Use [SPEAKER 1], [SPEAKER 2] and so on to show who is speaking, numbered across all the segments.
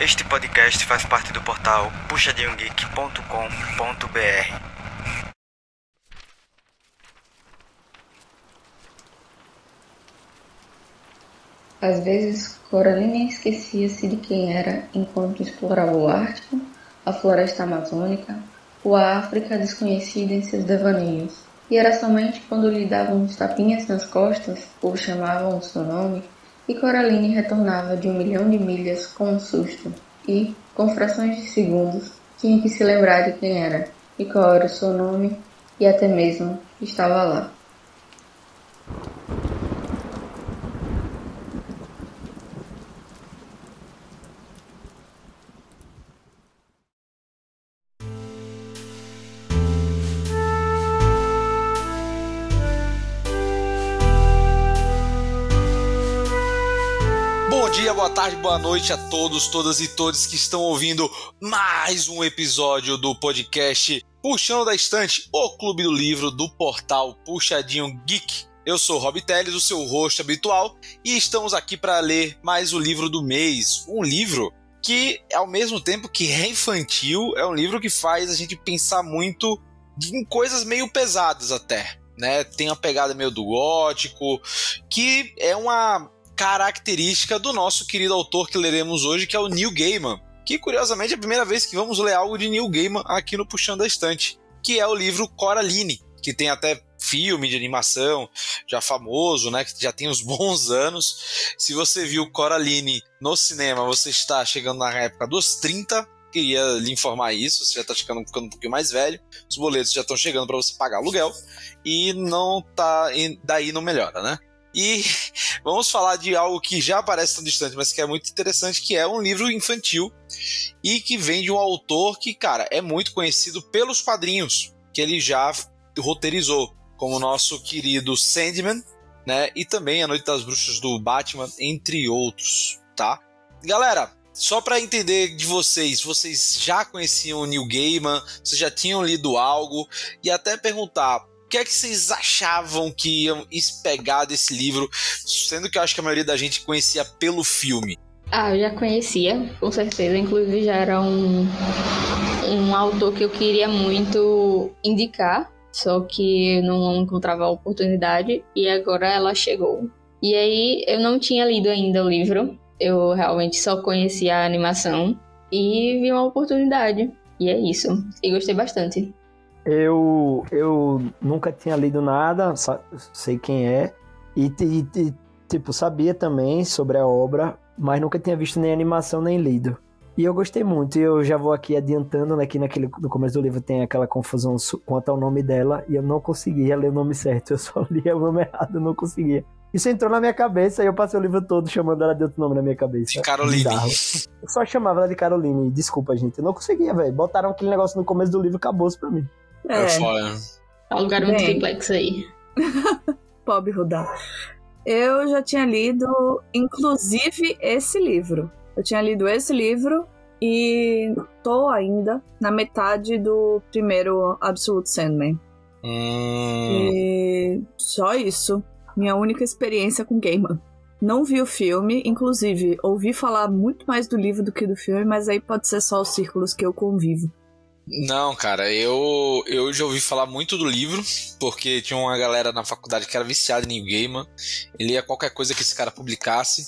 [SPEAKER 1] Este podcast faz parte do portal puxadinhogeek.com.br.
[SPEAKER 2] Às vezes, Coraline esquecia-se de quem era enquanto explorava o Ártico, a floresta amazônica ou a África desconhecida em seus devaneios. E era somente quando lhe davam uns tapinhas nas costas ou chamavam o seu nome e Coraline retornava de um milhão de milhas com um susto e, com frações de segundos, tinha que se lembrar de quem era e qual era o seu nome e até mesmo estava lá.
[SPEAKER 3] Tarde, boa noite a todos, todas e todos que estão ouvindo mais um episódio do podcast Puxando da Estante, o clube do livro do portal Puxadinho Geek. Eu sou Rob Teles, o seu host habitual, e estamos aqui para ler mais o livro do mês. Um livro que, ao mesmo tempo que é infantil, é um livro que faz a gente pensar muito em coisas meio pesadas até. Né, tem uma pegada meio do gótico, que é uma característica do nosso querido autor que leremos hoje, que é o Neil Gaiman. Que curiosamente é a primeira vez que vamos ler algo de Neil Gaiman aqui no Puxando a Estante, que é o livro Coraline, que tem até filme de animação já famoso, né, que já tem uns bons anos. Se você viu Coraline no cinema, você está chegando na época dos 30. Queria lhe informar isso, você já está ficando, ficando um pouquinho mais velho, os boletos já estão chegando para você pagar aluguel e não tá daí não melhora, né? E vamos falar de algo que já parece tão distante, mas que é muito interessante, que é um livro infantil e que vem de um autor que, cara, é muito conhecido pelos quadrinhos que ele já roteirizou, como o nosso querido Sandman, né? E também A Noite das Bruxas do Batman, entre outros, tá? Galera, só para entender de vocês, vocês já conheciam o Neil Gaiman, vocês já tinham lido algo e até perguntar que é que vocês achavam que iam pegar desse livro, sendo que eu acho que a maioria da gente conhecia pelo filme?
[SPEAKER 2] Ah, eu já conhecia, com certeza. Inclusive já era um, um autor que eu queria muito indicar, só que não encontrava a oportunidade e agora ela chegou. E aí eu não tinha lido ainda o livro, eu realmente só conhecia a animação e vi uma oportunidade. E é isso. E gostei bastante.
[SPEAKER 4] Eu, eu nunca tinha lido nada, sei quem é, e, e, tipo, sabia também sobre a obra, mas nunca tinha visto nem animação nem lido. E eu gostei muito, e eu já vou aqui adiantando, né, que naquele, no começo do livro tem aquela confusão quanto ao nome dela, e eu não conseguia ler o nome certo, eu só lia o nome errado, eu não conseguia. Isso entrou na minha cabeça e eu passei o livro todo chamando ela de outro nome na minha cabeça.
[SPEAKER 3] De Caroline.
[SPEAKER 4] Eu só chamava ela de Caroline. Desculpa, gente. Eu não conseguia, velho. Botaram aquele negócio no começo do livro e acabou pra mim.
[SPEAKER 2] É, é foda. Alugaram um triplex aí.
[SPEAKER 5] Pobre Rudá. Eu já tinha lido, inclusive, esse livro. Eu tinha lido esse livro e tô ainda na metade do primeiro Absolute Sandman.
[SPEAKER 3] Hum.
[SPEAKER 5] E só isso. Minha única experiência com Gaiman. Não vi o filme, inclusive ouvi falar muito mais do livro do que do filme, mas aí pode ser só os círculos que eu convivo.
[SPEAKER 3] Não, cara, eu, eu já ouvi falar muito do livro, porque tinha uma galera na faculdade que era viciada em Neil Gaiman. Ele ia qualquer coisa que esse cara publicasse.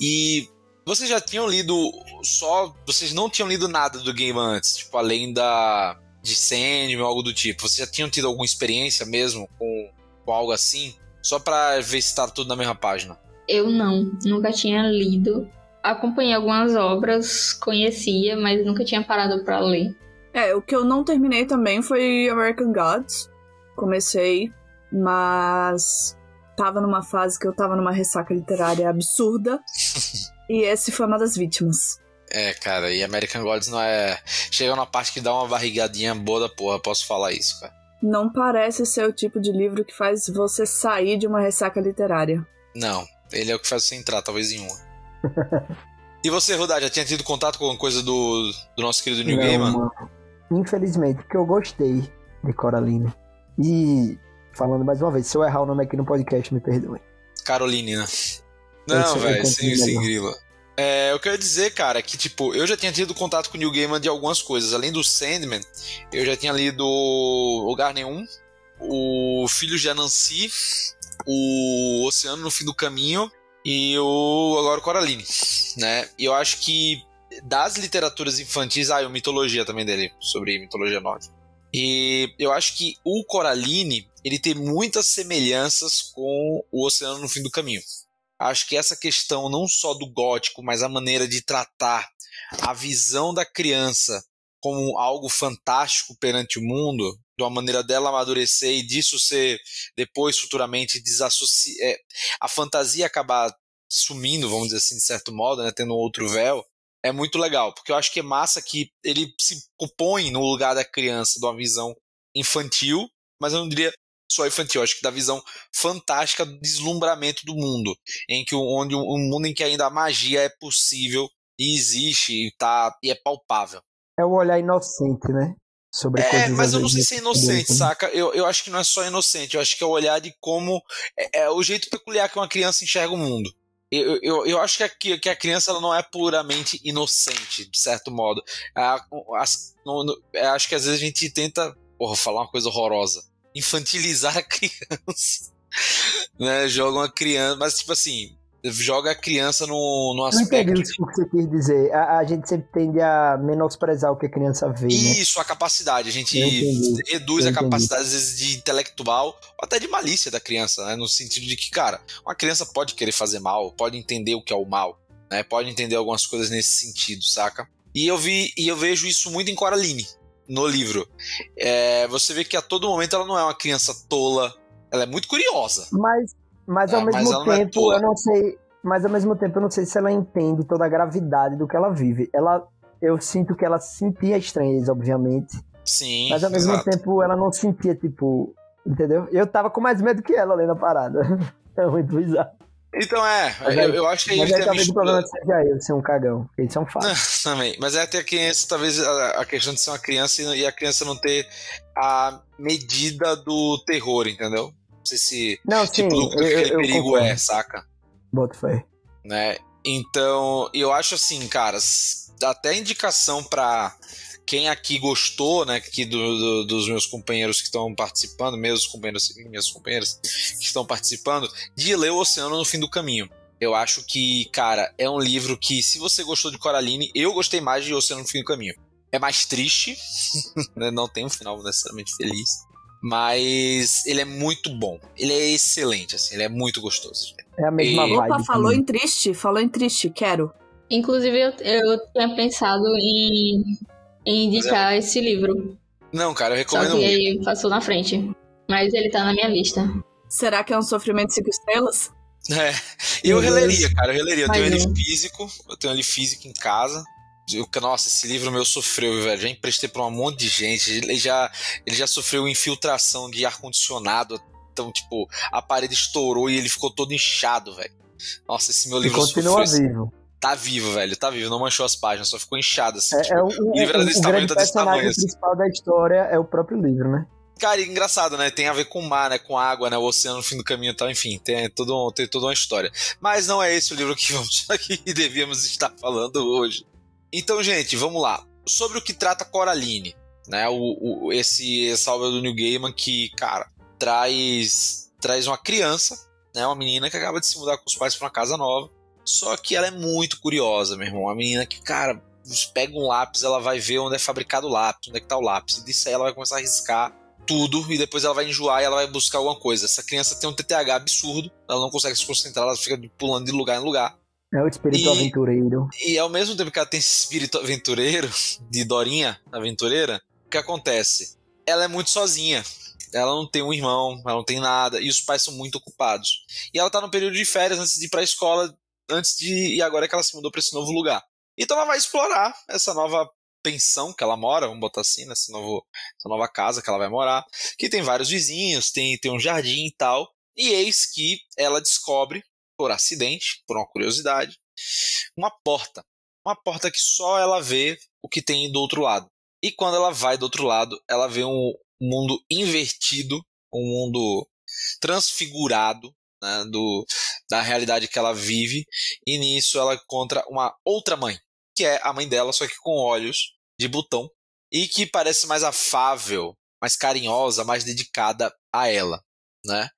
[SPEAKER 3] E vocês já tinham lido só. Vocês não tinham lido nada do Gaiman antes, tipo, além da. de Sandman ou algo do tipo. Vocês já tinham tido alguma experiência mesmo com, com algo assim? Só pra ver se tá tudo na mesma página.
[SPEAKER 2] Eu não, nunca tinha lido. Acompanhei algumas obras, conhecia, mas nunca tinha parado para ler.
[SPEAKER 5] É, o que eu não terminei também foi American Gods. Comecei, mas tava numa fase que eu tava numa ressaca literária absurda. e esse foi uma das vítimas.
[SPEAKER 3] É, cara, e American Gods não é. Chega na parte que dá uma barrigadinha boa da porra, posso falar isso, cara.
[SPEAKER 5] Não parece ser o tipo de livro que faz você sair de uma ressaca literária.
[SPEAKER 3] Não, ele é o que faz você entrar, talvez em uma. e você, Rudá, já tinha tido contato com alguma coisa do, do nosso querido New Gaiman?
[SPEAKER 4] Infelizmente, porque eu gostei de Coraline. E, falando mais uma vez, se eu errar o nome aqui no podcast, me perdoe.
[SPEAKER 3] Caroline, né? Não, velho, sem, sem grila. É, eu quero dizer, cara, que tipo, eu já tinha tido contato com o Neil Gaiman de algumas coisas. Além do Sandman, eu já tinha lido o Garden 1, o Filhos de Anansi, o Oceano no Fim do Caminho e o agora o Coraline, né? E eu acho que das literaturas infantis, ah, e Mitologia também dele, sobre mitologia nórdica. E eu acho que o Coraline, ele tem muitas semelhanças com o Oceano no Fim do Caminho. Acho que essa questão não só do gótico, mas a maneira de tratar a visão da criança como algo fantástico perante o mundo, de uma maneira dela amadurecer e disso ser depois futuramente desassociar, é, a fantasia acabar sumindo, vamos dizer assim, de certo modo, né, tendo outro véu, é muito legal, porque eu acho que é massa que ele se põe no lugar da criança, de uma visão infantil, mas eu não diria só infantil, acho que da visão fantástica do deslumbramento do mundo, em que onde um mundo em que ainda a magia é possível e existe e tá e é palpável.
[SPEAKER 4] É o olhar inocente, né? Sobre
[SPEAKER 3] é, mas eu não sei se é inocente, saca? Eu, eu acho que não é só inocente, eu acho que é o olhar de como. É, é o jeito peculiar que uma criança enxerga o mundo. Eu, eu, eu acho que a, que a criança ela não é puramente inocente, de certo modo. A, a, no, no, é, acho que às vezes a gente tenta. Porra, falar uma coisa horrorosa. Infantilizar a criança. né? Joga uma criança. Mas, tipo assim, joga a criança no, no aspecto.
[SPEAKER 4] Não entendi o que você quis dizer. A, a, gente sempre tende a menosprezar o que a criança vê. Né?
[SPEAKER 3] Isso, né? a capacidade. A gente reduz a capacidade, às vezes, de intelectual ou até de malícia da criança, né? No sentido de que, cara, uma criança pode querer fazer mal, pode entender o que é o mal, né? Pode entender algumas coisas nesse sentido, saca? E eu vi, e eu vejo isso muito em Coraline, no livro. É, você vê que a todo momento ela não é uma criança tola, ela é muito curiosa.
[SPEAKER 4] Mas mas ao é, mesmo mas tempo, é eu não sei. Mas ao mesmo tempo, eu não sei se ela entende toda a gravidade do que ela vive. Ela, eu sinto que ela sentia estranheza, obviamente.
[SPEAKER 3] Sim.
[SPEAKER 4] Mas ao mesmo
[SPEAKER 3] exato.
[SPEAKER 4] tempo, ela não sentia, tipo. Entendeu? Eu tava com mais medo que ela lendo a parada. É muito bizarro.
[SPEAKER 3] Então é, mas eu, eu acho que
[SPEAKER 4] mas aí talvez o problema seja eu ser um cagão, isso é um fato.
[SPEAKER 3] Também, mas é até a criança, talvez a, a, questão de ser uma criança e a criança não ter a medida do terror, entendeu? Não sei se
[SPEAKER 4] não,
[SPEAKER 3] tipo,
[SPEAKER 4] sim,
[SPEAKER 3] do que
[SPEAKER 4] eu,
[SPEAKER 3] aquele
[SPEAKER 4] eu
[SPEAKER 3] perigo
[SPEAKER 4] concordo.
[SPEAKER 3] é, saca?
[SPEAKER 4] Bota fé.
[SPEAKER 3] Né? Então, eu acho assim, cara, até indicação para quem aqui gostou, né, aqui do, do, dos meus companheiros que estão participando, meus companheiros e minhas companheiras que estão participando, de ler O Oceano no Fim do Caminho. Eu acho que, cara, é um livro que, se você gostou de Coraline, eu gostei mais de Oceano no Fim do Caminho. É mais triste, né, não tem um final necessariamente feliz, mas ele é muito bom. Ele é excelente, assim, ele é muito gostoso.
[SPEAKER 4] É a mesma
[SPEAKER 3] E-
[SPEAKER 4] vibe.
[SPEAKER 5] Opa, falou
[SPEAKER 4] também.
[SPEAKER 5] em triste, falou em triste, quero.
[SPEAKER 2] Inclusive, eu, eu tinha pensado em, em indicar esse livro.
[SPEAKER 3] Não, cara, eu
[SPEAKER 2] Só
[SPEAKER 3] recomendo
[SPEAKER 2] que
[SPEAKER 3] muito.
[SPEAKER 2] ele passou na frente. Mas ele tá na minha lista.
[SPEAKER 5] Será que é um sofrimento de cinco estrelas?
[SPEAKER 3] É. Eu releria, cara, eu releria. Eu tenho ele
[SPEAKER 2] um.
[SPEAKER 3] físico, eu tenho ele físico em casa. Eu- nossa, esse livro meu sofreu, velho. Já emprestei pra um monte de gente. Ele já, ele já sofreu infiltração de ar-condicionado. Então, tipo, a parede estourou e ele ficou todo inchado, velho. Nossa, esse meu
[SPEAKER 4] E
[SPEAKER 3] livro
[SPEAKER 4] continua
[SPEAKER 3] sofreu.
[SPEAKER 4] vivo.
[SPEAKER 3] Tá vivo, velho. Tá vivo. Não manchou as páginas, só ficou inchado assim.
[SPEAKER 4] É,
[SPEAKER 3] tipo,
[SPEAKER 4] é o, o,
[SPEAKER 3] livro era desse
[SPEAKER 4] o
[SPEAKER 3] tamanho, tá desse tamanho, assim.
[SPEAKER 4] principal da história é o próprio livro, né?
[SPEAKER 3] Cara, e engraçado, né? Tem a ver com o mar, né? Com água, né? O oceano no fim do caminho e tal. Enfim, tem, todo, um- tem toda uma história. Mas não é esse o livro que, vamos, que devíamos estar falando hoje. Então, gente, vamos lá. Sobre o que trata Coraline, né? O, o- esse, obra do Neil Gaiman que, cara, traz, traz uma criança, né? Uma menina que acaba de se mudar com os pais pra uma casa nova. Só que ela é muito curiosa, meu irmão. Uma menina que, cara, pega um lápis, ela vai ver onde é fabricado o lápis, onde é que tá o lápis. E disso aí ela vai começar a riscar tudo e depois ela vai enjoar e ela vai buscar alguma coisa. Essa criança tem um TTH absurdo, ela não consegue se concentrar, ela fica pulando de lugar em lugar.
[SPEAKER 4] É o espírito
[SPEAKER 3] E-
[SPEAKER 4] aventureiro.
[SPEAKER 3] E ao mesmo tempo que ela tem esse espírito aventureiro, de Dorinha aventureira, o que acontece? Ela é muito sozinha. Ela não tem um irmão, ela não tem nada, e os pais são muito ocupados. E ela tá no período de férias antes de ir pra escola, antes de. E agora é que ela se mudou pra esse novo lugar. Então ela vai explorar essa nova pensão que ela mora, vamos botar assim, nessa novo, essa nova casa que ela vai morar, que tem vários vizinhos, tem, tem um jardim e tal. E eis que ela descobre, por acidente, por uma curiosidade, uma porta. Uma porta que só ela vê o que tem do outro lado. E quando ela vai do outro lado, ela vê um mundo invertido, um mundo transfigurado, né, do, da realidade que ela vive, e nisso ela encontra uma outra mãe, que é a mãe dela, só que com olhos de botão, e que parece mais afável, mais carinhosa, mais dedicada a ela, né?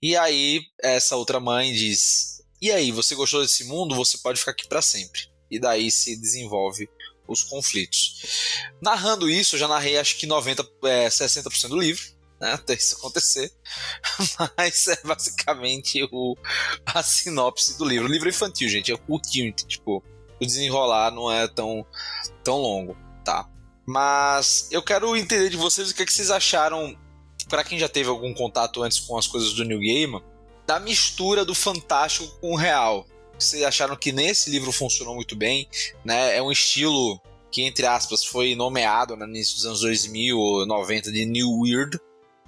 [SPEAKER 3] E aí essa outra mãe diz: "E aí, você gostou desse mundo? Você pode ficar aqui para sempre". E daí se desenvolve os conflitos. Narrando isso, eu já narrei acho que 90, é, 60% do livro, né, até isso acontecer. Mas é basicamente o, a sinopse do livro. O livro é infantil, gente, é curtinho, tipo, o desenrolar não é tão, tão longo, tá? Mas eu quero entender de vocês o que, é que vocês acharam, para quem já teve algum contato antes com as coisas do New Game, da mistura do fantástico com o real. Vocês acharam que nesse livro funcionou muito bem, né? É um estilo que, entre aspas, foi nomeado né, no início dos anos 2000 ou 90 de New Weird,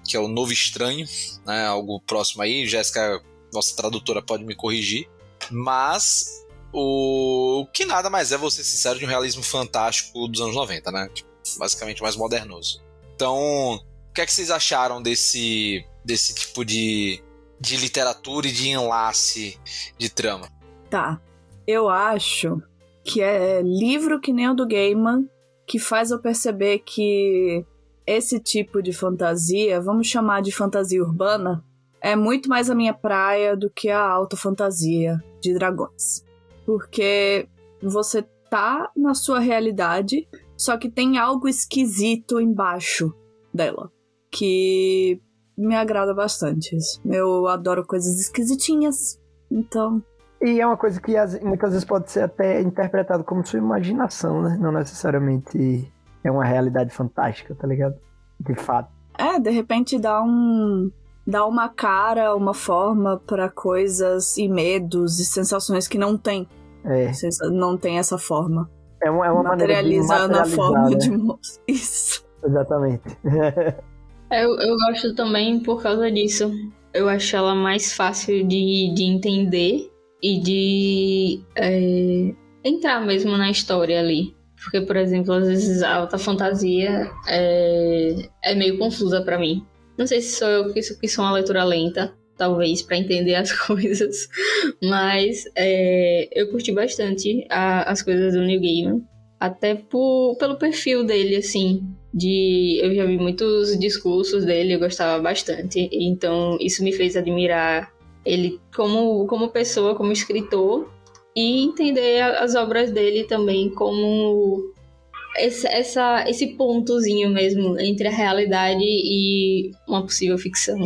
[SPEAKER 3] que é o novo estranho, né? Algo próximo aí. Jéssica, nossa tradutora, pode me corrigir. Mas o que nada mais é, ser sincero, de um realismo fantástico dos anos 90, né? Tipo, basicamente mais modernoso. Então, que é que vocês acharam desse, desse tipo de, de literatura e de enlace de trama?
[SPEAKER 5] Tá. Eu acho que é livro que nem o do Gaiman que faz eu perceber que esse tipo de fantasia, vamos chamar de fantasia urbana, é muito mais a minha praia do que a alta fantasia de dragões. Porque você tá na sua realidade, só que tem algo esquisito embaixo dela, que me agrada bastante. Eu adoro coisas esquisitinhas, então
[SPEAKER 4] e é uma coisa que muitas vezes pode ser até interpretado como sua imaginação, né? Não necessariamente é uma realidade fantástica, tá ligado? De fato.
[SPEAKER 5] É, de repente dá um dá uma cara, uma forma para coisas e medos e sensações que não tem.
[SPEAKER 4] É.
[SPEAKER 5] Não tem essa forma.
[SPEAKER 4] É uma, é uma maneira de
[SPEAKER 5] na forma
[SPEAKER 4] né?
[SPEAKER 5] de isso.
[SPEAKER 4] Exatamente.
[SPEAKER 2] eu, eu gosto também por causa disso. Eu acho ela mais fácil de, de entender e de é, entrar mesmo na história ali. Porque, por exemplo, às vezes a alta fantasia é, é meio confusa para mim. Não sei se sou eu que, que sou uma leitura lenta, talvez, para entender as coisas, mas é, eu curti bastante a, as coisas do New Gaiman, até por, pelo perfil dele, assim. De, eu já vi muitos discursos dele, eu gostava bastante, então isso me fez admirar ele como, como pessoa, como escritor, e entender as obras dele também como esse, essa, esse pontozinho mesmo entre a realidade e uma possível ficção.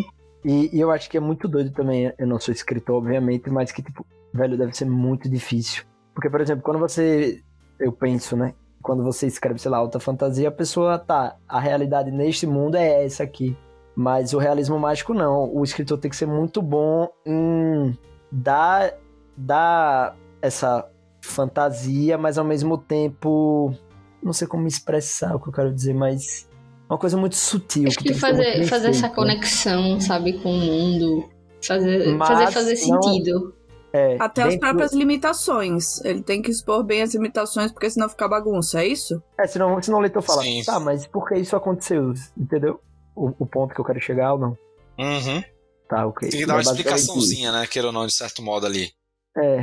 [SPEAKER 4] E, e, eu acho que é muito doido também, eu não sou escritor, obviamente, mas que, tipo, velho, deve ser muito difícil. Porque, por exemplo, quando você. Eu penso, né? Quando você escreve, sei lá, alta fantasia, a pessoa tá. A realidade neste mundo é essa aqui. Mas o realismo mágico não. O escritor tem que ser muito bom em dar, dar essa fantasia, mas ao mesmo tempo. Não sei como expressar o que eu quero dizer, mas. Uma coisa muito sutil.
[SPEAKER 2] Acho que, que fazer, fazer essa conexão, sabe, com o mundo. Fazer, fazer, fazer sentido.
[SPEAKER 5] É, Até dentro... as próprias limitações. Ele tem que expor bem as limitações, porque senão fica bagunça, é isso?
[SPEAKER 4] É, senão, senão o leitor fala, Sim. tá, mas por que isso aconteceu? Entendeu? o, o, ponto que eu quero chegar ou não?
[SPEAKER 3] Uhum.
[SPEAKER 4] Tá, ok.
[SPEAKER 3] Tem que dar uma explicaçãozinha, né? Queira ou não, de certo modo ali.
[SPEAKER 4] É.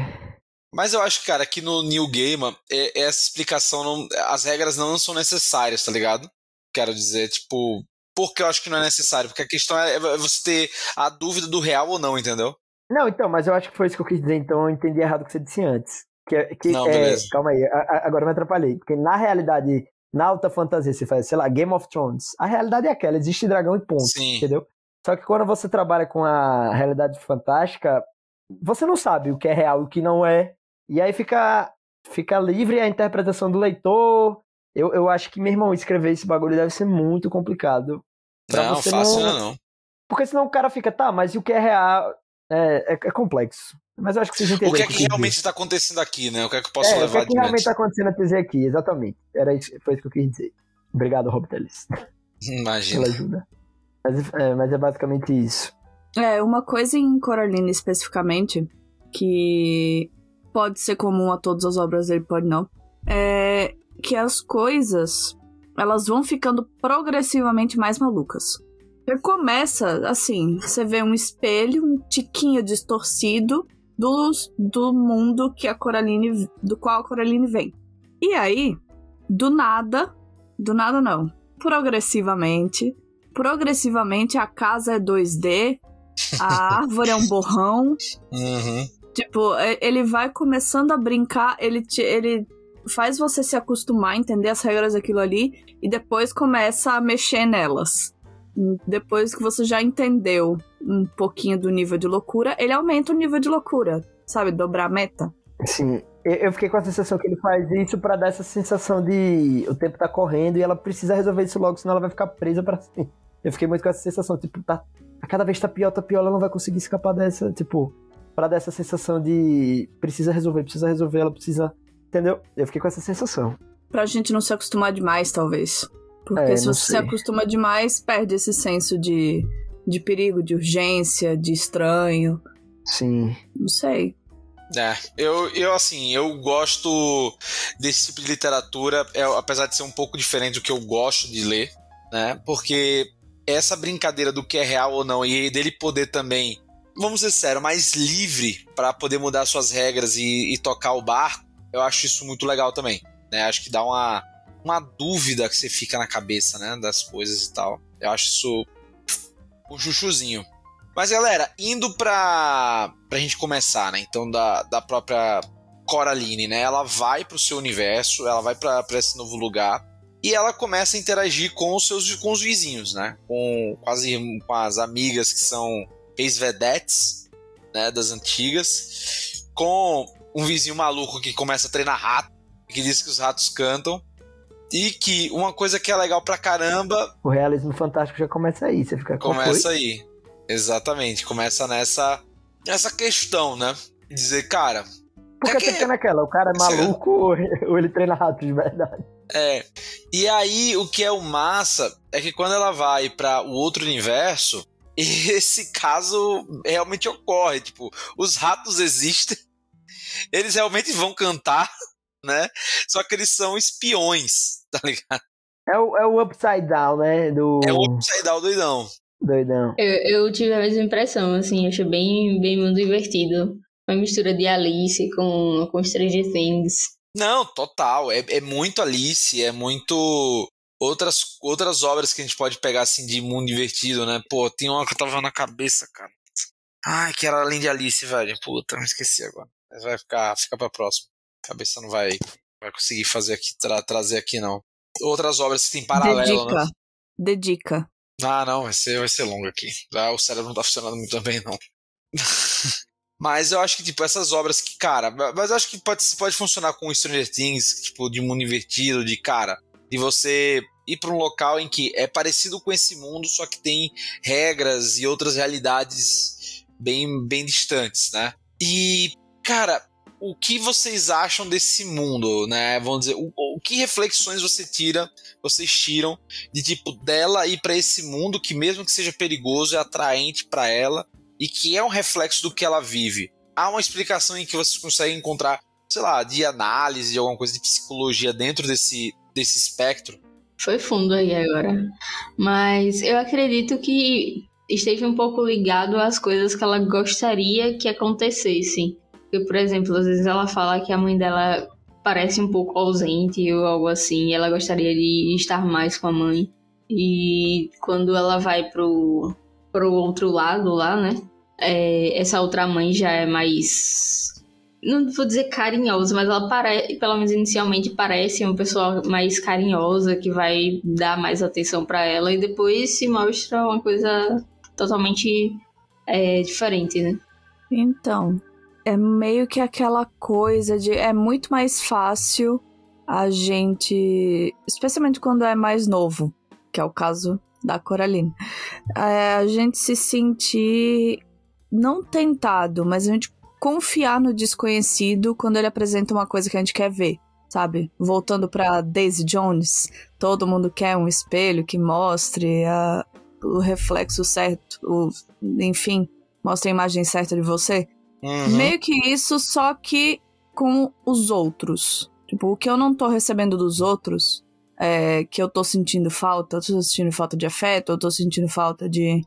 [SPEAKER 3] Mas eu acho, cara, que no New Game, é, essa explicação, não, as regras não são necessárias, tá ligado? Quero dizer, tipo, porque eu acho que não é necessário, porque a questão é, é você ter a dúvida do real ou não, entendeu?
[SPEAKER 4] Não, então, mas eu acho que foi isso que eu quis dizer, então eu entendi errado o que você disse antes. Que, é, que
[SPEAKER 3] não,
[SPEAKER 4] é. Calma aí, a, a, agora eu me atrapalhei. Porque na realidade, na alta fantasia, você faz, sei lá, Game of Thrones. A realidade é aquela, existe dragão e ponto,
[SPEAKER 3] Sim.
[SPEAKER 4] entendeu? Só que quando você trabalha com a realidade fantástica, você não sabe o que é real e o que não é. E aí fica, fica livre a interpretação do leitor. Eu, eu acho que, meu irmão, escrever esse bagulho deve ser muito complicado.
[SPEAKER 3] Não, fácil não... não.
[SPEAKER 4] Porque senão o cara fica, tá, mas e o que é real? É, é, é complexo. Mas eu acho que vocês entenderam.
[SPEAKER 3] O que é que, que realmente está acontecendo aqui, né? O que é que eu posso
[SPEAKER 4] é,
[SPEAKER 3] levar
[SPEAKER 4] O que é que realmente está acontecendo a aqui, exatamente. Era isso, foi isso que eu quis dizer. Obrigado, Rob Teles.
[SPEAKER 3] Imagina.
[SPEAKER 4] Pela ajuda. Mas é, mas é basicamente isso.
[SPEAKER 5] É, uma coisa em Coraline especificamente, que pode ser comum a todas as obras dele, pode não, é que as coisas elas vão ficando progressivamente mais malucas. Você começa assim, você vê um espelho, um tiquinho distorcido do, do mundo que a Coraline, do qual a Coraline vem. E aí, do nada, do nada não, progressivamente, progressivamente a casa é 2D, a árvore é um borrão.
[SPEAKER 3] Uhum.
[SPEAKER 5] Tipo, ele vai começando a brincar, ele, te, ele faz você se acostumar, entender as regras daquilo ali, e depois começa a mexer nelas. Depois que você já entendeu um pouquinho do nível de loucura, ele aumenta o nível de loucura, sabe? Dobrar a meta.
[SPEAKER 4] Sim, eu fiquei com a sensação que ele faz isso para dar essa sensação de o tempo tá correndo e ela precisa resolver isso logo, senão ela vai ficar presa para sempre. Eu fiquei muito com essa sensação, tipo, tá, a cada vez tá pior, tá pior, ela não vai conseguir escapar dessa, tipo, para dar essa sensação de precisa resolver, precisa resolver, ela precisa, entendeu? Eu fiquei com essa sensação.
[SPEAKER 5] Pra gente não se acostumar demais, talvez. Porque
[SPEAKER 4] É,
[SPEAKER 5] se você se
[SPEAKER 4] sei.
[SPEAKER 5] acostuma demais, perde esse senso de, de perigo, de urgência, de estranho.
[SPEAKER 4] Sim.
[SPEAKER 5] Não sei.
[SPEAKER 3] É, eu, eu assim, eu gosto desse tipo de literatura, é, apesar de ser um pouco diferente do que eu gosto de ler, né? Porque essa brincadeira do que é real ou não e dele poder também, vamos ser sérios, mais livre para poder mudar suas regras e, e tocar o barco, eu acho isso muito legal também, né? Acho que dá uma, uma dúvida que você fica na cabeça, né? Das coisas e tal. Eu acho isso um chuchuzinho. Mas galera, indo pra, pra gente começar, né? Então, da, da própria Coraline, né? Ela vai pro seu universo, ela vai pra pra esse novo lugar e ela começa a interagir com os seus com os vizinhos, né? Com, com, as, com as amigas que são ex-vedetes, né? Das antigas, com um vizinho maluco que começa a treinar rato, que diz que os ratos cantam. E que uma coisa que é legal pra caramba
[SPEAKER 4] O realismo fantástico já começa aí, você fica
[SPEAKER 3] Começa aí. Exatamente. Começa nessa, nessa questão, né? Dizer, cara,
[SPEAKER 4] Porque
[SPEAKER 3] É que-
[SPEAKER 4] você fica naquela, o cara é maluco ou ou ele treina rato de verdade.
[SPEAKER 3] é. E aí, o que é o massa é que quando ela vai para o outro universo, esse caso realmente ocorre. Tipo, os ratos existem, eles realmente vão cantar, né? Só que eles são espiões, tá ligado?
[SPEAKER 4] É o, é o upside down, né? Do
[SPEAKER 3] É o upside down doidão.
[SPEAKER 4] doidão.
[SPEAKER 2] Eu, eu tive a mesma impressão, assim, achei bem, bem mundo invertido. Uma mistura de Alice com, com Stranger Things.
[SPEAKER 3] Não, total. É, é muito Alice, é muito outras, outras obras que a gente pode pegar assim de mundo invertido, né? Pô, tem uma que eu tava na cabeça, cara. Ai, que era além de Alice, velho. Puta, me esqueci agora. Mas vai ficar, fica pra próxima. Cabeça não vai, vai conseguir fazer aqui, tra- trazer aqui, não. Outras obras que tem paralelo, né?
[SPEAKER 5] Dedica. Dedica.
[SPEAKER 3] Ah, não, vai ser, vai ser longo aqui. Ah, o cérebro não tá funcionando muito bem, não. mas eu acho que, tipo, essas obras que, cara, mas eu acho que pode, pode funcionar com Stranger Things, tipo, de mundo invertido, de, cara, de você ir pra um local em que é parecido com esse mundo, só que tem regras e outras realidades bem, bem distantes, né? E, cara, o que vocês acham desse mundo, né? Vamos dizer, o, o que reflexões você tira, vocês tiram de tipo dela ir pra esse mundo que mesmo que seja perigoso é atraente pra ela e que é um reflexo do que ela vive. Há uma explicação em que vocês conseguem encontrar, sei lá, de análise, de alguma coisa de psicologia dentro desse desse espectro.
[SPEAKER 2] Foi fundo aí agora. Mas eu acredito que esteja um pouco ligado às coisas que ela gostaria que acontecessem. Porque, por exemplo, às vezes ela fala que a mãe dela parece um pouco ausente ou algo assim, ela gostaria de estar mais com a mãe. E quando ela vai pro, pro outro lado lá, né? é, essa outra mãe já é mais. Não vou dizer carinhosa, mas ela parece, pelo menos inicialmente, parece uma pessoa mais carinhosa, que vai dar mais atenção pra ela, e depois se mostra uma coisa totalmente é, diferente, né?
[SPEAKER 5] Então, é meio que aquela coisa de. É muito mais fácil a gente. Especialmente quando é mais novo, que é o caso da Coraline. é, a gente se sentir. Não tentado, mas a gente confiar no desconhecido quando ele apresenta uma coisa que a gente quer ver. Sabe? Voltando pra Daisy Jones, todo mundo quer um espelho que mostre a- o reflexo certo, o, enfim, mostre a imagem certa de você.
[SPEAKER 3] Uhum.
[SPEAKER 5] Meio que isso, só que com os outros. Tipo, o que eu não tô recebendo dos outros, é, que eu tô sentindo falta, eu tô sentindo falta de afeto, eu tô sentindo falta de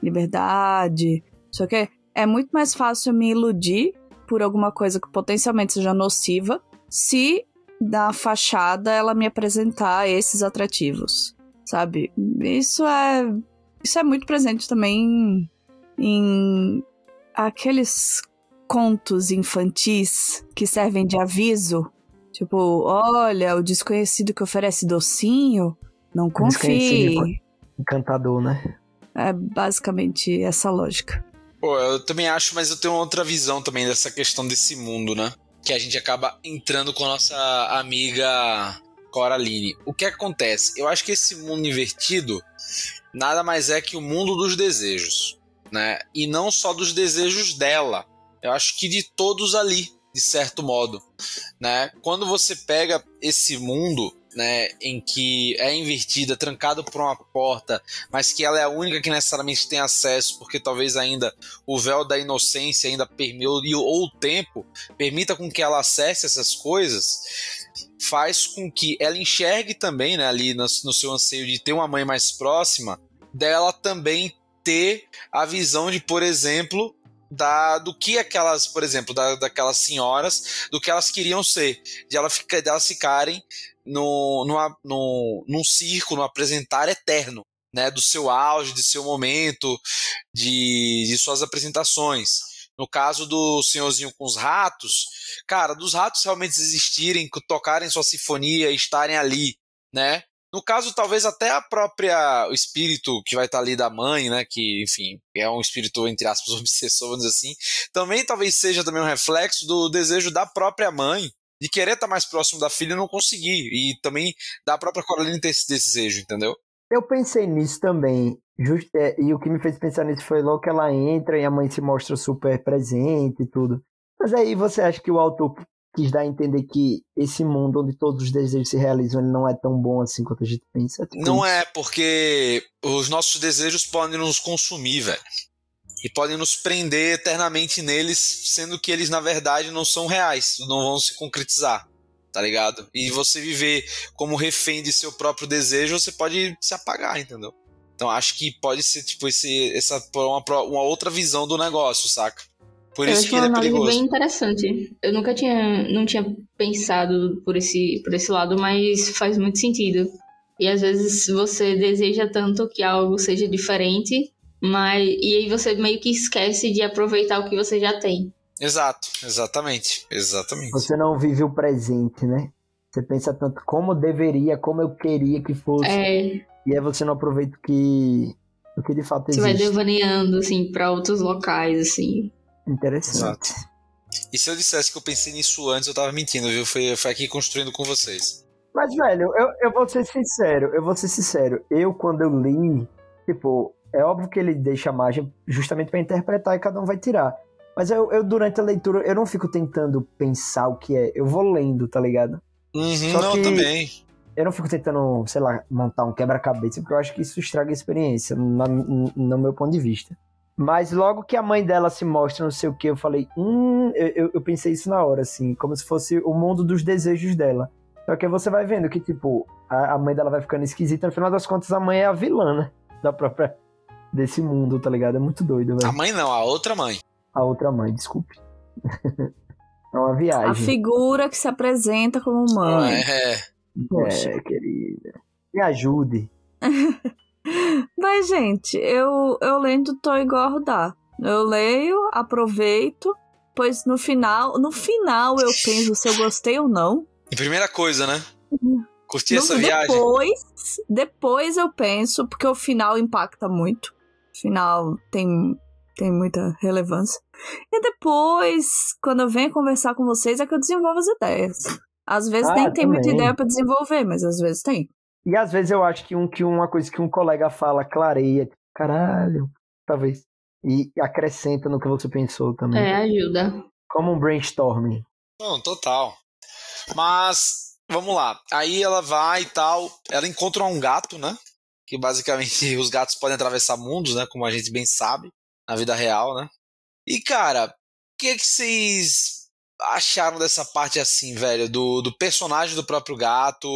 [SPEAKER 5] liberdade. Só que é muito mais fácil me iludir por alguma coisa que potencialmente seja nociva se da fachada ela me apresentar esses atrativos, sabe? Isso é isso é muito presente também em aqueles contos infantis que servem de aviso. Tipo, olha, o desconhecido que oferece docinho, não confie.
[SPEAKER 4] Encantador, né?
[SPEAKER 5] É basicamente essa lógica.
[SPEAKER 3] Pô, eu também acho, mas eu tenho outra visão também dessa questão desse mundo, né? Que a gente acaba entrando com a nossa amiga Coraline. O que acontece? Eu acho que esse mundo invertido nada mais é que o mundo dos desejos, né? E não só dos desejos dela. Eu acho que de todos ali, de certo modo, né? Quando você pega esse mundo né, em que é invertida, trancada por uma porta, mas que ela é a única que necessariamente tem acesso, porque talvez ainda o véu da inocência ainda permeou ou o tempo permita com que ela acesse essas coisas, faz com que ela enxergue também, né, ali no, no seu anseio de ter uma mãe mais próxima, dela também ter a visão de, por exemplo, da, do que aquelas, por exemplo, da, daquelas senhoras, do que elas queriam ser, de, ela fica, de elas ficarem no, numa, no, num circo, no apresentar eterno, né, do seu auge, de seu momento, de, de suas apresentações. No caso do senhorzinho com os ratos, cara, dos ratos realmente existirem, tocarem sua sinfonia, estarem ali, né? No caso, talvez até a própria o espírito que vai estar ali da mãe, né, que, enfim, é um espírito entre aspas obsessor, vamos dizer assim, também talvez seja também um reflexo do desejo da própria mãe de querer estar mais próximo da filha e não conseguir, e também da própria Coraline ter esse desejo, entendeu?
[SPEAKER 4] Eu pensei nisso também, just, é, e o que me fez pensar nisso foi logo que ela entra e a mãe se mostra super presente e tudo. Mas aí você acha que o autor quis dar a entender que esse mundo onde todos os desejos se realizam ele não é tão bom assim quanto a gente pensa?
[SPEAKER 3] Tipo não isso. é, porque os nossos desejos podem nos consumir, velho. E podem nos prender eternamente neles, sendo que eles na verdade não são reais, não vão se concretizar, tá ligado? E você viver como refém de seu próprio desejo, você pode se apagar, entendeu? Então acho que pode ser tipo esse, essa uma, uma outra visão do negócio, saca? Por isso
[SPEAKER 2] eu
[SPEAKER 3] que ele é perigoso.
[SPEAKER 2] bem interessante. Eu nunca tinha, não tinha pensado por esse, por esse lado, mas faz muito sentido. E às vezes você deseja tanto que algo seja diferente, mas e aí você meio que esquece de aproveitar o que você já tem.
[SPEAKER 3] Exato, exatamente, exatamente.
[SPEAKER 4] Você não vive o presente, né? Você pensa tanto como deveria, como eu queria que fosse.
[SPEAKER 2] É.
[SPEAKER 4] E aí você não aproveita o que, o que de fato
[SPEAKER 2] existe.
[SPEAKER 4] Você
[SPEAKER 2] vai devaneando, assim, para outros locais, assim.
[SPEAKER 4] Interessante. Exato.
[SPEAKER 3] E se eu dissesse que eu pensei nisso antes, eu tava mentindo, viu? Foi, foi aqui construindo com vocês.
[SPEAKER 4] Mas, velho, eu, eu vou ser sincero, eu vou ser sincero. Eu, quando eu li, tipo, é óbvio que ele deixa a margem justamente para interpretar e cada um vai tirar. Mas eu, eu, durante a leitura, eu não fico tentando pensar o que é. Eu vou lendo, tá ligado?
[SPEAKER 3] Uhum, Só não, que também.
[SPEAKER 4] Eu não fico tentando, sei lá, montar um quebra-cabeça, porque eu acho que isso estraga a experiência, no, no meu ponto de vista. Mas logo que a mãe dela se mostra, não sei o que, eu falei, hum, eu, eu pensei isso na hora, assim, como se fosse o mundo dos desejos dela. Só que você vai vendo que, tipo, a, a mãe dela vai ficando esquisita, no final das contas, a mãe é a vilã, né? Da própria. desse mundo, tá ligado? É muito doido, velho.
[SPEAKER 3] A mãe não, a outra mãe.
[SPEAKER 4] A outra mãe, desculpe. é uma viagem.
[SPEAKER 5] A figura que se apresenta como mãe.
[SPEAKER 3] É.
[SPEAKER 4] É, querida. Me ajude.
[SPEAKER 5] Mas, gente, eu, eu lendo tô igual a Rudá. Eu leio, aproveito, pois no final, no final eu penso se eu gostei ou não.
[SPEAKER 3] E primeira coisa, né? Curti
[SPEAKER 5] no,
[SPEAKER 3] essa viagem.
[SPEAKER 5] Depois, depois eu penso, porque o final impacta muito. O final tem, tem muita relevância. E depois, quando eu venho conversar com vocês, é que eu desenvolvo as ideias. Às vezes ah, nem tem muita ideia para desenvolver, mas às vezes tem.
[SPEAKER 4] E às vezes eu acho que, um, que uma coisa que um colega fala clareia, caralho, talvez. E acrescenta no que você pensou também.
[SPEAKER 2] É, ajuda.
[SPEAKER 4] Como um brainstorming.
[SPEAKER 3] Não, total. Mas, vamos lá. Aí ela vai e tal. Ela encontra um gato, né? Que basicamente os gatos podem atravessar mundos, né? Como a gente bem sabe, na vida real, né? E, cara, o que, que vocês acharam dessa parte assim, velho? Do, do personagem do próprio gato,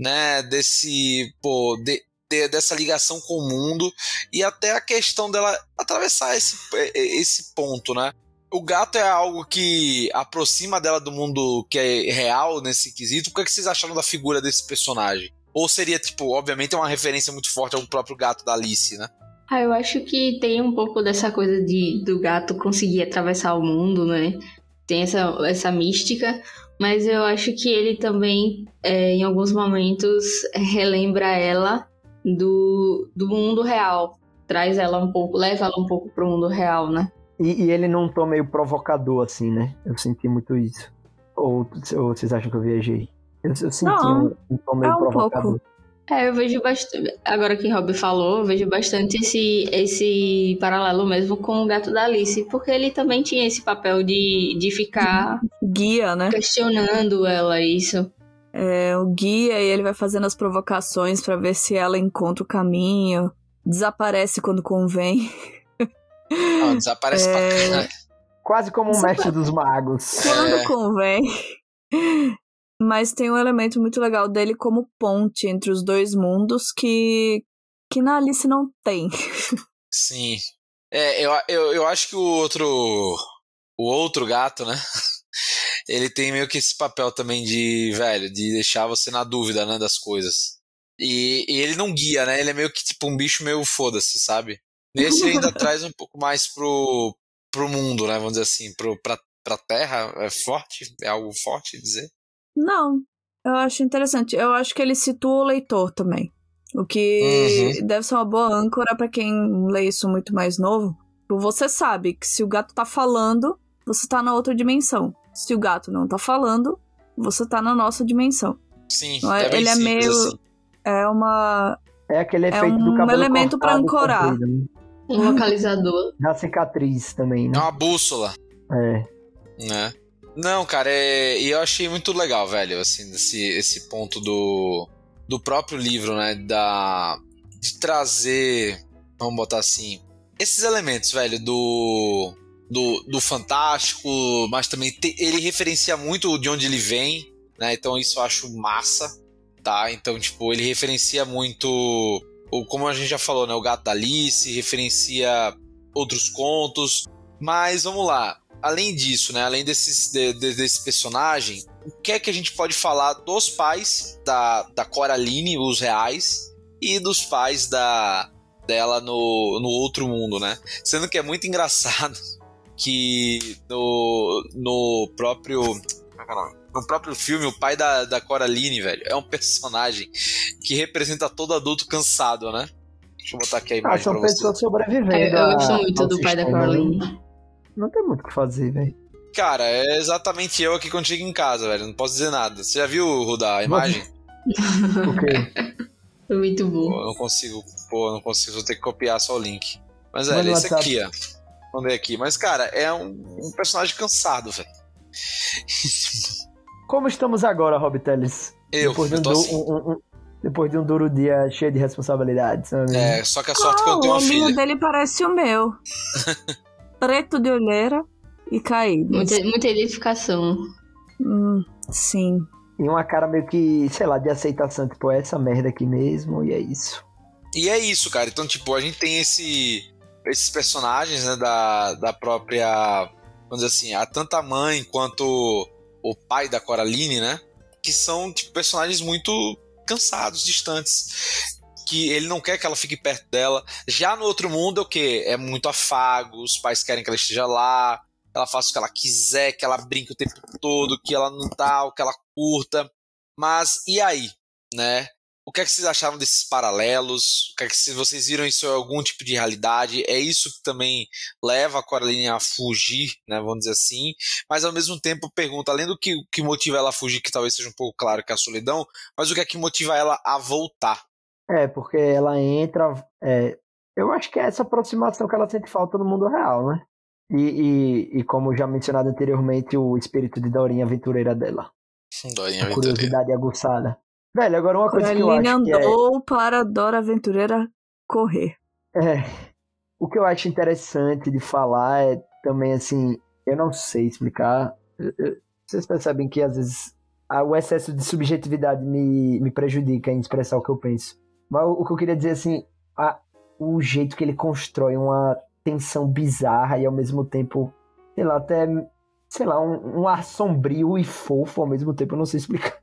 [SPEAKER 3] né? Desse, pô, de, de, dessa ligação com o mundo e até a questão dela atravessar esse, esse ponto, né? O gato é algo que aproxima dela do mundo que é real nesse quesito. O que, é que vocês acharam da figura desse personagem? Ou seria, tipo, obviamente é uma referência muito forte ao próprio gato da Alice, né?
[SPEAKER 2] Ah, eu acho que tem um pouco dessa coisa de do gato conseguir atravessar o mundo, né? Tem essa, essa mística, mas eu acho que ele também, é, em alguns momentos, relembra ela do, do mundo real. Traz ela um pouco, leva ela um pouco pro mundo real, né?
[SPEAKER 4] E, e ele não tom meio provocador, assim, né? Eu senti muito isso. Ou, ou vocês acham que eu viajei? Eu, eu senti
[SPEAKER 5] Não,
[SPEAKER 4] um, um tom meio
[SPEAKER 5] é um
[SPEAKER 4] provocador.
[SPEAKER 5] pouco.
[SPEAKER 2] É, eu vejo bastante. Agora que Rob falou, eu vejo bastante esse, esse paralelo mesmo com o gato da Alice, porque ele também tinha esse papel de, de ficar
[SPEAKER 5] Guia, né?
[SPEAKER 2] questionando ela, isso.
[SPEAKER 5] É, o guia e ele vai fazendo as provocações pra ver se ela encontra o caminho. Desaparece quando convém.
[SPEAKER 3] Não, desaparece
[SPEAKER 5] É.
[SPEAKER 3] pra caralho.
[SPEAKER 4] Quase como um
[SPEAKER 5] Isso
[SPEAKER 4] mestre dos magos.
[SPEAKER 5] Quando
[SPEAKER 3] É.
[SPEAKER 5] convém. Mas tem um elemento muito legal dele como ponte entre os dois mundos que, que na Alice não tem.
[SPEAKER 3] Sim. É, eu, eu, eu acho que o outro. O outro gato, né? Ele tem meio que esse papel também de, velho, de deixar você na dúvida, né, das coisas. E, e ele não guia, né? Ele é meio que tipo um bicho meio foda-se, sabe? Nesse ele ainda traz um pouco mais pro, pro mundo, né? Vamos dizer assim, pro, pra, pra terra. É forte? É algo forte dizer?
[SPEAKER 5] Não, eu acho interessante. Eu acho que ele situa o leitor também. O que deve ser uma boa âncora pra quem lê isso muito mais novo. Você sabe que se o gato tá falando, você tá na outra dimensão. Se o gato não tá falando, você tá na nossa dimensão.
[SPEAKER 3] Sim,
[SPEAKER 5] é-
[SPEAKER 3] é
[SPEAKER 5] ele é meio-
[SPEAKER 3] assim.
[SPEAKER 5] É uma.
[SPEAKER 4] É aquele efeito
[SPEAKER 5] um
[SPEAKER 4] do cabelo
[SPEAKER 5] elemento pra
[SPEAKER 4] cortado
[SPEAKER 5] ancorar.
[SPEAKER 4] comprido, né?
[SPEAKER 2] Um localizador.
[SPEAKER 4] Da cicatriz também,
[SPEAKER 3] É
[SPEAKER 4] né?
[SPEAKER 3] uma bússola.
[SPEAKER 4] É.
[SPEAKER 3] né? Não, cara, é... eu achei muito legal, velho, assim, esse, esse ponto do, do próprio livro, né? Da, de trazer, vamos botar assim, esses elementos, velho, do, do, do fantástico, mas também te- ele referencia muito de onde ele vem, né? Então isso eu acho massa, tá? Então, tipo, ele referencia muito, o, como a gente já falou, né? O Gato da Alice, referencia outros contos, mas vamos lá além disso, né, além desses, de- de- desse personagem, o que é que a gente pode falar dos pais da, da Coraline, os reais, e dos pais da dela no, no outro mundo, né? Sendo que é muito engraçado que no, no próprio. como é que é o nome? No próprio filme, o pai da, da Coraline, velho, é um personagem que representa todo adulto cansado, né? Deixa eu botar aqui a
[SPEAKER 4] Ah,
[SPEAKER 3] imagem
[SPEAKER 4] são
[SPEAKER 3] pra vocês.
[SPEAKER 4] pessoas sobrevivendo.
[SPEAKER 2] É, eu
[SPEAKER 4] a-
[SPEAKER 2] gosto muito do pai da? Caroline.
[SPEAKER 4] Não tem muito o que fazer, velho.
[SPEAKER 3] Cara, é exatamente eu aqui quando chego em casa, velho. Não posso dizer nada. Você já viu, Ruda, a imagem?
[SPEAKER 4] O quê?
[SPEAKER 2] Foi muito bom.
[SPEAKER 3] Pô, eu não consigo, pô, eu não consigo, vou ter que copiar só o link. Mas é, esse
[SPEAKER 4] WhatsApp.
[SPEAKER 3] aqui, ó. Ver aqui. Mas, cara, é um, um personagem cansado, velho.
[SPEAKER 4] Como estamos agora, Rob Teles?
[SPEAKER 3] Eu,
[SPEAKER 4] depois, de
[SPEAKER 3] eu
[SPEAKER 4] um
[SPEAKER 3] tô
[SPEAKER 4] du-
[SPEAKER 3] assim.
[SPEAKER 4] um- um- um- depois de um duro dia cheio de responsabilidades. amigo.
[SPEAKER 3] É, só que a sorte é que
[SPEAKER 5] Ah,
[SPEAKER 3] eu
[SPEAKER 5] o
[SPEAKER 3] tenho uma filha.
[SPEAKER 5] dele parece o meu. Preto de olheira e caído.
[SPEAKER 2] Muita, muita identificação.
[SPEAKER 5] Hum, sim.
[SPEAKER 4] E uma cara meio que, sei lá, de aceitação. Tipo, é essa merda aqui mesmo e é isso.
[SPEAKER 3] E é isso, cara. Então, tipo, a gente tem esse, esses personagens, né, da, da própria. Vamos dizer assim, a tanto a mãe quanto o pai da Coraline, né? Que são, tipo, personagens muito cansados, distantes. Que ele não quer que ela fique perto dela. Já no outro mundo é o quê? É muito afago, os pais querem que ela esteja lá, ela faça o que ela quiser, que ela brinque o tempo todo, que ela não tal, que ela curta. Mas e aí, né? O que é que vocês acharam desses paralelos? O que é que se vocês viram isso em algum tipo de realidade? É isso que também leva a Coraline a fugir, né? Vamos dizer assim. Mas ao mesmo tempo eu pergunto, além do que, que motiva ela a fugir, que talvez seja um pouco claro que é a solidão, mas o que é que motiva ela a voltar?
[SPEAKER 4] É, porque ela entra. é, eu acho que é essa aproximação que ela sente falta no mundo real, né? E, e, e como já mencionado anteriormente, o espírito de Dorinha aventureira dela.
[SPEAKER 3] Dorinha
[SPEAKER 4] A
[SPEAKER 3] Aventureira.
[SPEAKER 4] curiosidade aguçada. Velho, agora uma coisa que eu
[SPEAKER 5] Coraline
[SPEAKER 4] acho que é,
[SPEAKER 5] andou para Dora Aventureira correr.
[SPEAKER 4] é. O que eu acho interessante de falar é também assim. Eu não sei explicar. Vocês percebem que às vezes o excesso de subjetividade me, me prejudica em expressar o que eu penso. Mas o, o que eu queria dizer, assim, a- o jeito que ele constrói uma tensão bizarra e ao mesmo tempo, sei lá, até, sei lá, um, um ar sombrio e fofo ao mesmo tempo, eu não sei explicar.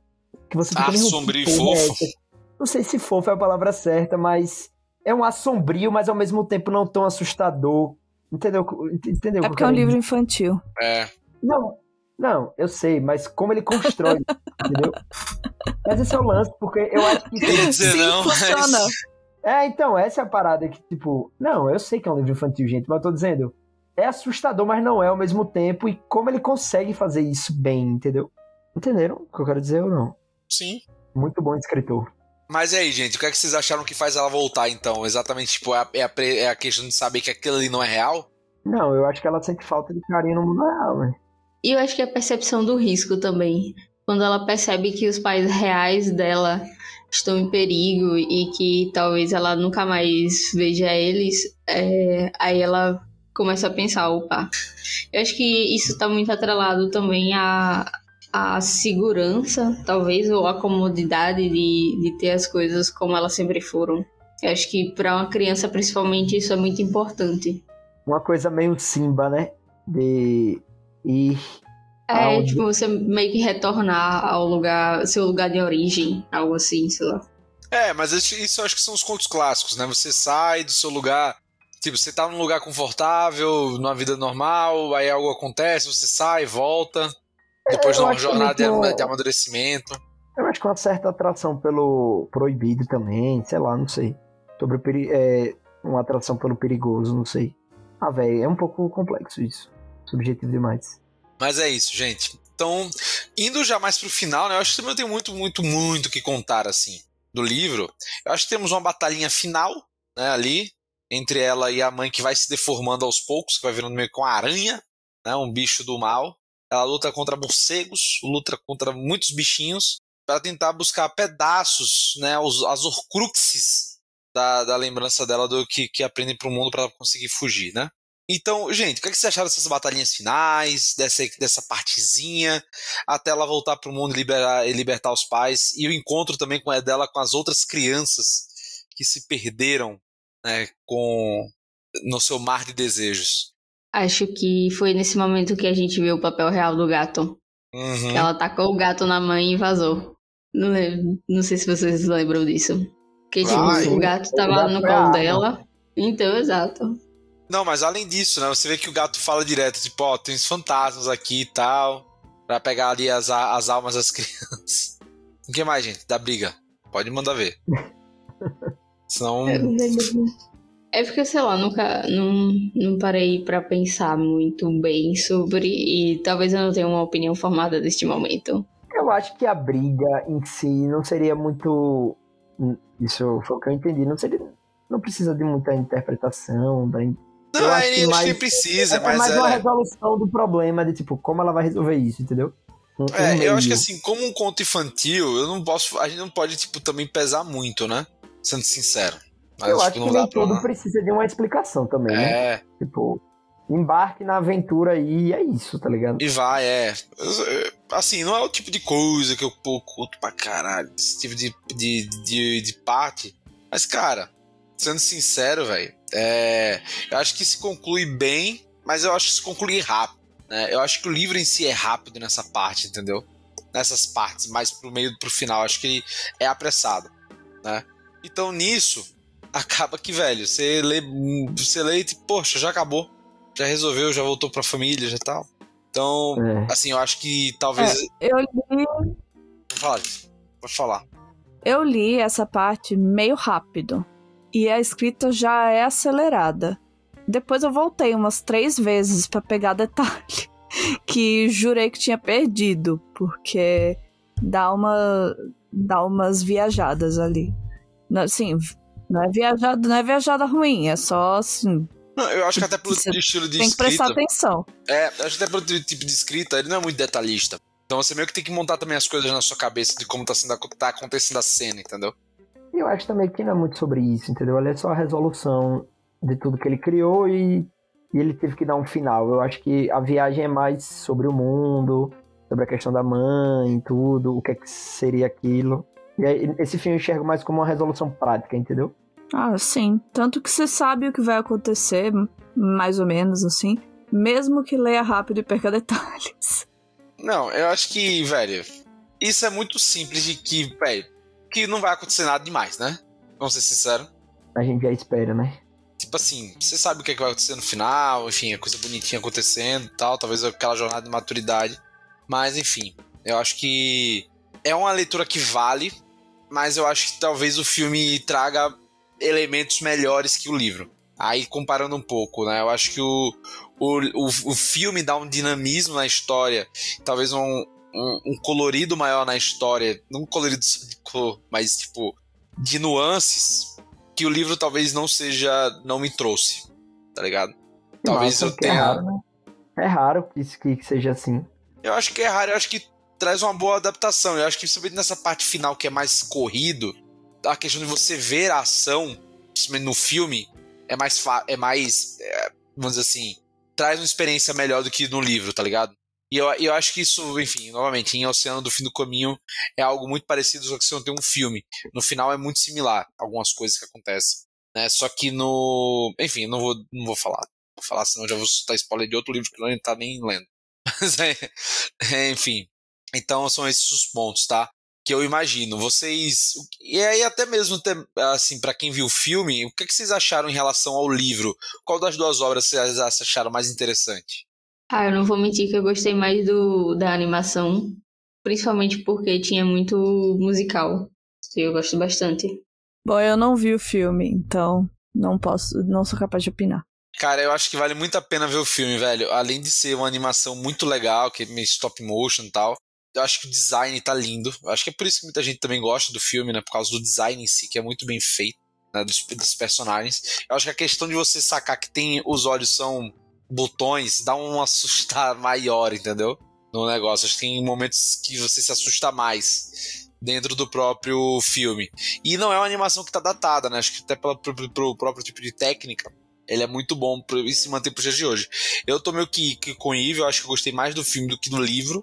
[SPEAKER 4] Que você
[SPEAKER 3] Ar sombrio e
[SPEAKER 4] é
[SPEAKER 3] fofo?
[SPEAKER 4] essa? Não sei se fofo é a palavra certa, mas é um ar sombrio, mas ao mesmo tempo não tão assustador. Entendeu? Entendeu? o
[SPEAKER 5] É porque é um livro infantil.
[SPEAKER 3] É.
[SPEAKER 4] não, não, eu sei, mas como ele constrói, entendeu? Mas esse é o lance, porque eu acho que.
[SPEAKER 3] Queria dizer
[SPEAKER 5] Sim,
[SPEAKER 3] não,
[SPEAKER 5] funciona.
[SPEAKER 3] mas...
[SPEAKER 4] É, então, essa é a parada que, tipo. Não, eu sei que é um livro infantil, gente, mas eu tô dizendo. É assustador, mas não é ao mesmo tempo, e como ele consegue fazer isso bem, entendeu? Entenderam o que eu quero dizer ou não?
[SPEAKER 3] Sim.
[SPEAKER 4] Muito bom escritor.
[SPEAKER 3] Mas e aí, gente, o que é que vocês acharam que faz ela voltar, então? Exatamente, tipo, é a, é a, é a questão de saber que aquilo ali não é real?
[SPEAKER 4] Não, eu acho que ela sente falta de carinho no mundo real, né?
[SPEAKER 2] E eu acho que a percepção do risco também. Quando ela percebe que os pais reais dela estão em perigo e que talvez ela nunca mais veja eles, é, aí ela começa a pensar, opa. Eu acho que isso está muito atrelado também à, à segurança, talvez, ou à comodidade de, de ter as coisas como elas sempre foram. Eu acho que para uma criança, principalmente, isso é muito importante.
[SPEAKER 4] Uma coisa meio Simba, né? De ir.
[SPEAKER 2] É,
[SPEAKER 4] Aonde-
[SPEAKER 2] tipo, você meio que retornar ao lugar, seu lugar de origem, algo assim, sei lá.
[SPEAKER 3] É, mas isso, eu acho que são os contos clássicos, né? Você sai do seu lugar. Tipo, você tá num lugar confortável, numa vida normal, aí algo acontece, você sai, volta. Depois de
[SPEAKER 4] eu
[SPEAKER 3] uma jornada de,
[SPEAKER 4] muito-
[SPEAKER 3] ama- de amadurecimento.
[SPEAKER 4] Eu acho que uma certa atração pelo proibido também, sei lá, não sei. Sobre o peri é, uma atração pelo perigoso, não sei. Ah, velho, é um pouco complexo isso. Subjetivo demais.
[SPEAKER 3] Mas é isso, gente. Então, indo já mais pro final, né? Eu acho que também tenho muito, muito, muito o que contar, assim, do livro. Eu acho que temos uma batalhinha final, né, ali, entre ela e a mãe que vai se deformando aos poucos, que vai virando meio que uma aranha, né, um bicho do mal. Ela luta contra morcegos, luta contra muitos bichinhos, para tentar buscar pedaços, né, as horcruxes da, da lembrança dela do que, que aprendem pro mundo para conseguir fugir, né? Então, gente, o que, é que vocês acharam dessas batalhinhas finais, dessa, dessa partezinha, até ela voltar pro mundo e liberar, e libertar os pais, e o encontro também com dela com as outras crianças que se perderam né, com no seu mar de desejos.
[SPEAKER 2] Acho que foi nesse momento que a gente viu o papel real do gato.
[SPEAKER 3] Uhum.
[SPEAKER 2] Ela tacou o gato na mãe e vazou. Não, lembro- não sei se vocês lembram disso. Porque, tipo,
[SPEAKER 3] Vai.
[SPEAKER 2] o gato tava
[SPEAKER 4] O gato
[SPEAKER 2] no
[SPEAKER 4] a
[SPEAKER 2] colo dela. Então, exato.
[SPEAKER 3] Não, mas além disso, né, você vê que o gato fala direto, tipo, ó, tem uns fantasmas aqui e tal, pra pegar ali as, as almas das crianças. O que mais, gente? Da briga. Pode mandar ver. Senão.
[SPEAKER 2] É porque, sei lá, nunca não, não parei pra pensar muito bem sobre e talvez eu não tenha uma opinião formada neste momento.
[SPEAKER 4] Eu acho que a briga em si não seria muito. Isso foi o que eu entendi. Não seria. Não precisa de muita interpretação. Da...
[SPEAKER 3] Não,
[SPEAKER 4] Eu
[SPEAKER 3] eu
[SPEAKER 4] acho que mais-
[SPEAKER 3] precisa,
[SPEAKER 4] é
[SPEAKER 3] mas
[SPEAKER 4] mais uma
[SPEAKER 3] é.
[SPEAKER 4] resolução do problema de tipo, como ela vai resolver isso, entendeu? Um- um
[SPEAKER 3] É, eu acho que assim, como um conto infantil, eu não posso. A gente não pode, tipo, também pesar muito, né? Sendo sincero. Mas,
[SPEAKER 4] Eu
[SPEAKER 3] tipo,
[SPEAKER 4] acho que nem
[SPEAKER 3] dá pra.
[SPEAKER 4] tudo precisa de uma explicação também, né?
[SPEAKER 3] É,
[SPEAKER 4] Tipo, embarque na aventura aí e é isso, tá ligado?
[SPEAKER 3] e vai, é. Assim, não é o tipo de coisa que eu pô, curto pra caralho, esse tipo de, de, de, de parte. Mas, cara, sendo sincero, velho, é, eu acho que se conclui bem, mas eu acho que se conclui rápido. Né? Eu acho que o livro em si é rápido nessa parte, entendeu? Nessas partes, mais pro meio pro final, eu acho que ele é apressado, né? Então nisso, acaba que, velho, você lê, você lê e, tipo, poxa, já acabou. Já resolveu, já voltou pra família, já tal. Então,
[SPEAKER 4] É.
[SPEAKER 3] assim, eu acho que talvez.
[SPEAKER 5] Eu li,
[SPEAKER 3] Vou falar, pode falar.
[SPEAKER 5] eu li essa parte meio rápido. E a escrita já é acelerada. Depois eu voltei umas três vezes pra pegar detalhe. Que jurei que tinha perdido. Porque dá uma. dá umas viajadas ali. Não, Assim, não é viajada, não é viajada ruim, é só assim.
[SPEAKER 3] Não, eu acho que até pelo
[SPEAKER 5] Você
[SPEAKER 3] estilo de
[SPEAKER 5] tem que prestar
[SPEAKER 3] escrita.
[SPEAKER 5] atenção.
[SPEAKER 3] É, acho que até pelo tipo de escrita, ele não é muito detalhista. Então você meio que tem que montar também as coisas na sua cabeça de como tá, sendo, tá acontecendo a cena, entendeu?
[SPEAKER 4] Eu acho também que não é muito sobre isso, entendeu? Ele é só a resolução de tudo que ele criou e, e ele teve que dar um final. Eu acho que a viagem é mais sobre o mundo sobre a questão da mãe e tudo, o que, é que seria aquilo. E aí, esse filme eu enxergo mais como uma resolução prática, entendeu?
[SPEAKER 5] Ah, sim. Tanto que você sabe o que vai acontecer, mais ou menos assim. Mesmo que leia rápido e perca detalhes.
[SPEAKER 3] Não, eu acho que, velho, isso é muito simples de que, velho, que não vai acontecer nada demais, né? Vamos ser sinceros.
[SPEAKER 4] A gente já espera, né?
[SPEAKER 3] Tipo assim, você sabe o que, é que vai acontecer no final, enfim, a coisa bonitinha acontecendo e tal, talvez aquela jornada de maturidade. Mas, enfim, eu acho que é uma leitura que vale, mas eu acho que talvez o filme traga elementos melhores que o livro. Aí, comparando um pouco, né? Eu acho que o, o, o, o filme dá um dinamismo na história, talvez um, um, um colorido maior na história, não um colorido de cor, mas tipo, de nuances, que o livro talvez não seja, não me trouxe, tá ligado? Talvez eu
[SPEAKER 4] É
[SPEAKER 3] tenha.
[SPEAKER 4] raro, né? É raro que, isso- que seja assim.
[SPEAKER 3] Eu acho que é raro, eu acho que traz uma boa adaptação. Eu acho que principalmente nessa parte final que é mais corrido, a questão de você ver a ação, principalmente no filme, é mais é mais, é, vamos dizer assim, traz uma experiência melhor do que no livro, tá ligado? E eu, eu acho que isso, enfim, novamente, em Oceano do Fim do Caminho é algo muito parecido, só que você não tem um filme. No final é muito similar, algumas coisas que acontecem. Né? Só que no. Enfim, não vou, não vou falar. Vou falar, senão já vou soltar spoiler de outro livro que não tá nem lendo. Mas é, é, enfim. Então são esses os pontos, tá? Que eu imagino. Vocês. E aí, até mesmo, assim, para quem viu o filme, o que, que vocês acharam em relação ao livro? Qual das duas obras vocês acharam mais interessante?
[SPEAKER 2] Ah, eu não vou mentir que eu gostei mais do da animação, principalmente porque tinha muito musical. E eu gosto bastante.
[SPEAKER 5] Bom, eu não vi o filme, então não posso, não sou capaz de opinar.
[SPEAKER 3] Cara, eu acho que vale muito a pena ver o filme, velho. Além de ser uma animação muito legal, que é meio stop motion e tal. Eu acho que o design tá lindo. Eu acho que é por isso que muita gente também gosta do filme, né? Por causa do design em si, que é muito bem feito, né? Dos, dos personagens. Eu acho que a questão de você sacar que tem os olhos são botões dá um assustar maior, entendeu? No negócio. Acho que tem momentos que você se assusta mais dentro do próprio filme. E não é uma animação que tá datada, né? Acho que até pela, pro, pro próprio tipo de técnica ele é muito bom e se manter pro dia de hoje. Eu tô meio que, que com o Eve, eu acho que eu gostei mais do filme do que do livro,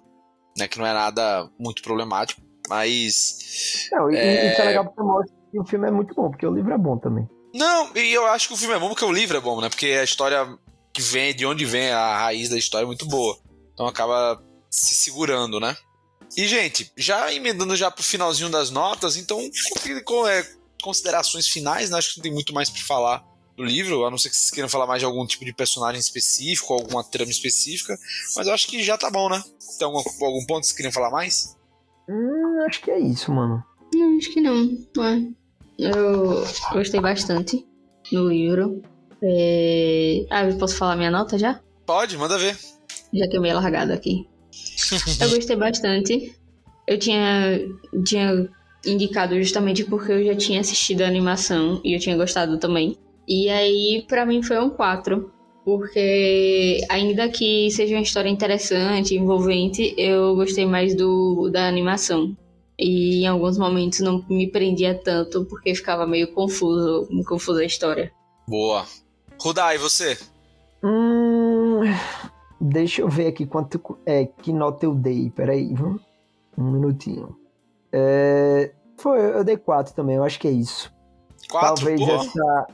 [SPEAKER 3] né? Que não é nada muito problemático. Mas.
[SPEAKER 4] Não, e,
[SPEAKER 3] É.
[SPEAKER 4] isso é legal porque mostra que o filme é muito bom, porque o livro é bom também.
[SPEAKER 3] Não, e eu acho que o filme é bom porque o livro é bom, né? Porque a história que vem, de onde vem a raiz da história é muito boa. Então acaba se segurando, né? E, gente, já emendando já pro finalzinho das notas, então, com- é, considerações finais, né? Acho que não tem muito mais pra falar do livro, a não ser que vocês queiram falar mais de algum tipo de personagem específico, alguma trama específica, mas eu acho que já tá bom, né? Tem algum, algum ponto que vocês queriam falar mais?
[SPEAKER 4] Hum, acho que é isso, mano.
[SPEAKER 2] Não, acho que não. Eu gostei bastante do livro. É... Ah, eu posso falar minha nota já?
[SPEAKER 3] Pode, manda ver.
[SPEAKER 2] Já que eu meio largado aqui. Eu gostei bastante. Eu tinha, tinha indicado justamente porque eu já tinha assistido a animação e eu tinha gostado também. E aí, pra mim, foi um 4. Porque, ainda que seja uma história interessante, envolvente, eu gostei mais do da animação. E em alguns momentos não me prendia tanto porque ficava meio confuso, confusa a história.
[SPEAKER 3] Boa. Rudai, você?
[SPEAKER 4] Hum, deixa eu ver aqui quanto é que nota eu dei. Peraí, viu? um minutinho. É, foi, eu dei 4 também, eu acho que é isso.
[SPEAKER 3] Quatro?
[SPEAKER 4] Talvez essa.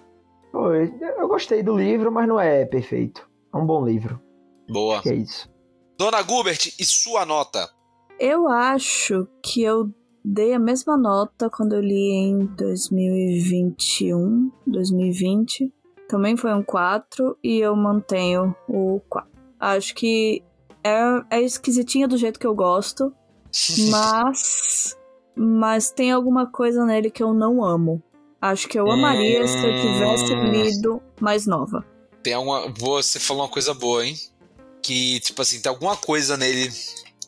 [SPEAKER 4] Foi, eu gostei do livro, mas não é perfeito. É um bom livro,
[SPEAKER 3] Boa.
[SPEAKER 4] que é isso.
[SPEAKER 3] Dona Gubert, e sua nota?
[SPEAKER 5] Eu acho que eu dei a mesma nota quando eu li em 2021, 2020. Também foi um 4 e eu mantenho o 4. Acho que é, é esquisitinho do jeito que eu gosto, mas mas tem alguma coisa nele que eu não amo. Acho que eu amaria se eu tivesse
[SPEAKER 3] Hum.
[SPEAKER 5] lido mais nova.
[SPEAKER 3] Tem alguma. Você falou uma coisa boa, hein? Que, tipo assim, tem alguma coisa nele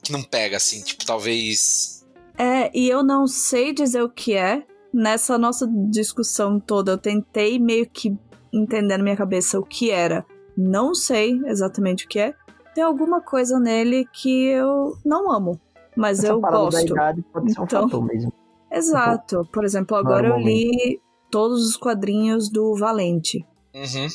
[SPEAKER 3] que não pega, assim, tipo, talvez.
[SPEAKER 5] É, e eu não sei dizer o que é. Nessa nossa discussão toda, eu tentei meio que entender na minha cabeça o que era. Não sei exatamente o que é. Tem alguma coisa nele que eu não amo, mas
[SPEAKER 4] Essa
[SPEAKER 5] eu
[SPEAKER 4] parada da
[SPEAKER 5] gosto.
[SPEAKER 4] idade pode ser um
[SPEAKER 5] Então-
[SPEAKER 4] fator mesmo.
[SPEAKER 5] Exato. Por exemplo, agora eu li todos os quadrinhos do Valente.
[SPEAKER 3] Uhum.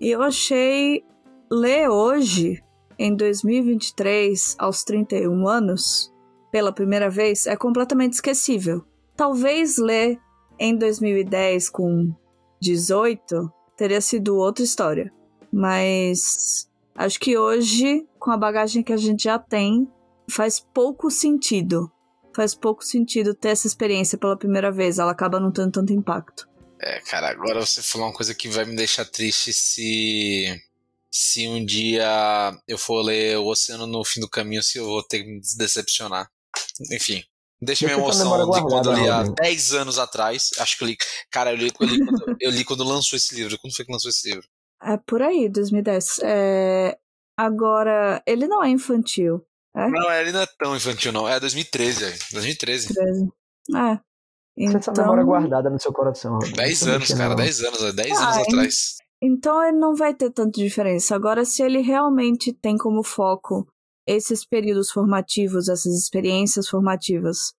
[SPEAKER 5] E eu achei ler hoje, em 2023, aos 31 anos, pela primeira vez, é completamente esquecível. Talvez ler em 2010 com 18 teria sido outra história. Mas acho que hoje, com a bagagem que a gente já tem, faz pouco sentido. Faz pouco sentido ter essa experiência pela primeira vez. Ela acaba não tendo tanto impacto.
[SPEAKER 3] É, cara, agora você falou uma coisa que vai me deixar triste se. Se um dia eu for ler O Oceano no Fim do Caminho, se eu vou ter que me decepcionar. Enfim. Deixa minha emoção de quando eu li há 10 anos atrás. Acho que eu li. Cara, eu li, eu li, quando, eu li quando lançou esse livro. Quando foi que lançou esse livro?
[SPEAKER 5] É por aí, 2010. É... Agora, ele não é infantil. É?
[SPEAKER 3] Não, ele não é tão infantil, não. É 2013, velho. 2013.
[SPEAKER 5] 13. É.
[SPEAKER 4] Então... Essa memória guardada no seu coração.
[SPEAKER 3] 10 anos, cara. 10 anos, 10 ah, anos atrás.
[SPEAKER 5] Então ele não vai ter tanta diferença. Agora, se ele realmente tem como foco esses períodos formativos, essas experiências formativas.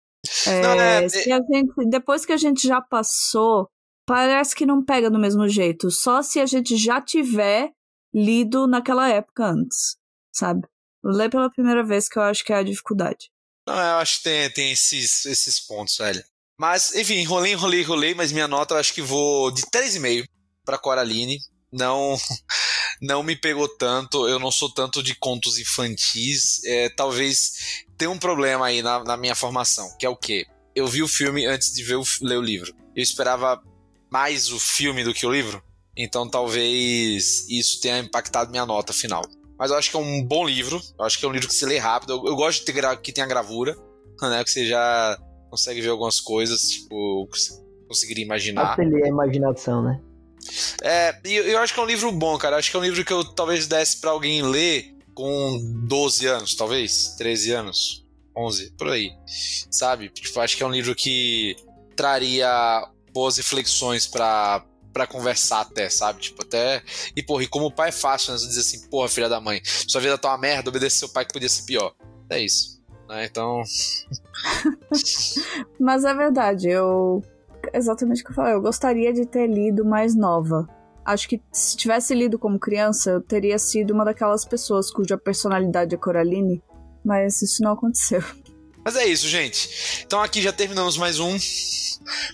[SPEAKER 5] É, não, é, gente, depois que a gente já passou, parece que não pega do mesmo jeito. Só se a gente já tiver lido naquela época antes, sabe? Ler pela primeira vez que eu acho que é a dificuldade.
[SPEAKER 3] Não, eu acho que tem, tem esses, esses pontos, velho. Mas, enfim, enrolei, enrolei, enrolei, mas minha nota eu acho que vou de 3,5 para Coraline. Não, não me pegou tanto. Eu não sou tanto de contos infantis. É, talvez tenha um problema aí na, na, minha formação, que é o quê? Eu vi o filme antes de ver o, ler o livro. Eu esperava mais o filme do que o livro. Então talvez isso tenha impactado minha nota final. Mas eu acho que é um bom livro. Eu acho que é um livro que se lê rápido. Eu, eu gosto de ter que tenha gravura, né? Que você já consegue ver algumas coisas, tipo, conseguiria imaginar.
[SPEAKER 4] Ateliê a imaginação, né?
[SPEAKER 3] É, e eu, acho que é um livro bom, cara. Acho que é um livro que eu talvez desse para alguém ler com 12 anos, talvez, 13 anos, 11, por aí. Sabe? Tipo, acho que é um livro que traria boas reflexões para para conversar até, sabe? Tipo, até. E, porra, e como o pai é fácil, né? Você dizer assim, porra, filha da mãe, sua vida tá uma merda, obedecer seu pai que podia ser pior. É isso. Né? Então.
[SPEAKER 5] Mas é verdade, eu exatamente o que eu falei. Eu gostaria de ter lido mais nova. Acho que se tivesse lido como criança, eu teria sido uma daquelas pessoas cuja personalidade é Coraline, mas isso não aconteceu.
[SPEAKER 3] Mas é isso, gente. Então aqui já terminamos mais um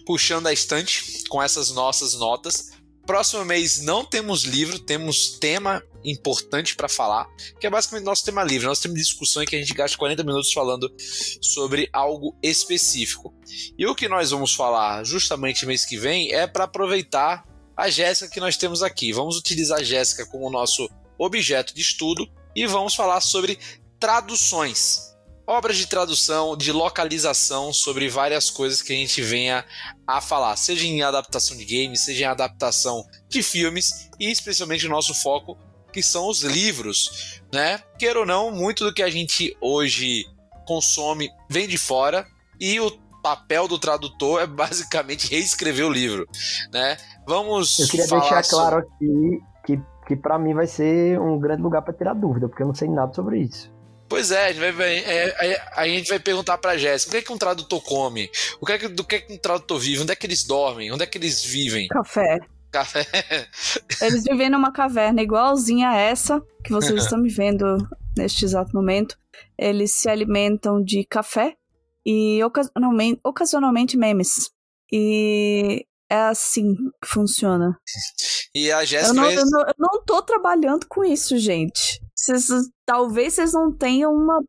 [SPEAKER 3] Puxando a Estante com essas nossas notas. Próximo mês não temos livro, temos tema importante para falar, que é basicamente nosso tema livre. Nós temos discussão em que a gente gasta 40 minutos falando sobre algo específico. E o que nós vamos falar justamente mês que vem é para aproveitar a Jéssica que nós temos aqui. Vamos utilizar a Jéssica como nosso objeto de estudo e vamos falar sobre traduções obras de tradução, de localização sobre várias coisas que a gente venha a falar, seja em adaptação de games, seja em adaptação de filmes e especialmente o nosso foco que são os livros, né? Queira ou não, muito do que a gente hoje consome vem de fora e o papel do tradutor é basicamente reescrever o livro, né? Vamos
[SPEAKER 4] Eu queria deixar claro aqui que que para mim vai ser um grande lugar para tirar dúvida, porque eu não sei nada sobre isso.
[SPEAKER 3] Pois é, a gente vai, é, a gente vai perguntar pra Jéssica o que é que um tradutor come? O que é que, do que é que um tradutor vive? Onde é que eles dormem? Onde é que eles vivem?
[SPEAKER 5] Café.
[SPEAKER 3] Café.
[SPEAKER 5] Eles vivem numa caverna igualzinha a essa que vocês estão me vendo neste exato momento. Eles se alimentam de café e ocasionalmente, ocasionalmente memes. E é assim que funciona.
[SPEAKER 3] E a Jéssica.
[SPEAKER 5] Eu, não, eu, não, eu não tô trabalhando com isso, gente. Vocês, talvez vocês não tenham uma,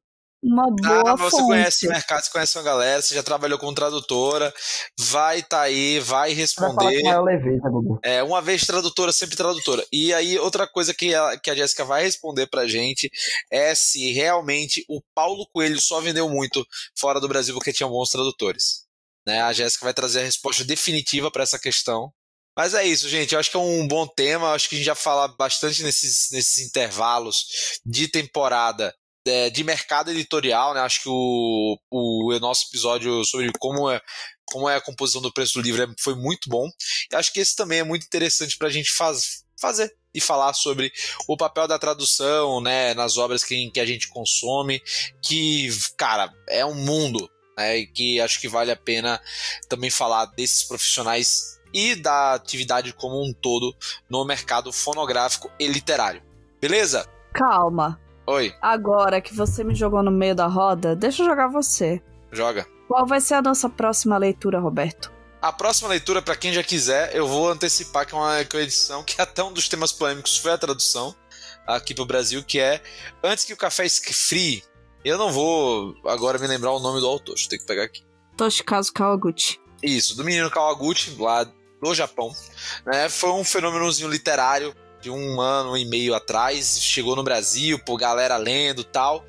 [SPEAKER 5] uma boa ah,
[SPEAKER 3] você
[SPEAKER 5] fonte.
[SPEAKER 3] conhece o mercado, você conhece uma galera, você já trabalhou como tradutora, vai estar tá aí, vai responder.
[SPEAKER 4] Vai
[SPEAKER 3] é, uma vez tradutora, sempre tradutora. E aí, outra coisa que a, que a Jéssica vai responder pra gente é se realmente o Paulo Coelho só vendeu muito fora do Brasil porque tinha bons tradutores. Né? A Jéssica vai trazer a resposta definitiva para essa questão. Mas é isso, gente. Eu acho que é um bom tema. Eu acho que a gente já fala bastante nesses, nesses intervalos de temporada é, de mercado editorial, né? Acho que o, o, o, nosso episódio sobre como é, como é a composição do preço do livro é, foi muito bom. E acho que esse também é muito interessante para a gente faz, fazer e falar sobre o papel da tradução, né, nas obras que, que a gente consome, que, cara, é um mundo, né, que acho que vale a pena também falar desses profissionais e da atividade como um todo no mercado fonográfico e literário. Beleza?
[SPEAKER 5] Calma.
[SPEAKER 3] Oi,
[SPEAKER 5] Agora que você me jogou no meio da roda, deixa eu jogar você.
[SPEAKER 3] joga.
[SPEAKER 5] Qual vai ser a nossa próxima leitura, Roberto?
[SPEAKER 3] A próxima leitura, pra quem já quiser, eu vou antecipar que é uma, é edição que até um dos temas polêmicos foi a tradução aqui pro Brasil, que é Antes que o Café Esfrie. Eu não vou agora me lembrar o nome do autor, deixa eu ter que pegar aqui.
[SPEAKER 5] Toshikazu Kawaguchi.
[SPEAKER 3] Isso, do menino Kawaguchi, lá do Japão. Né? Foi um fenômenozinho literário de um ano e meio atrás. Chegou no Brasil, por galera lendo tal.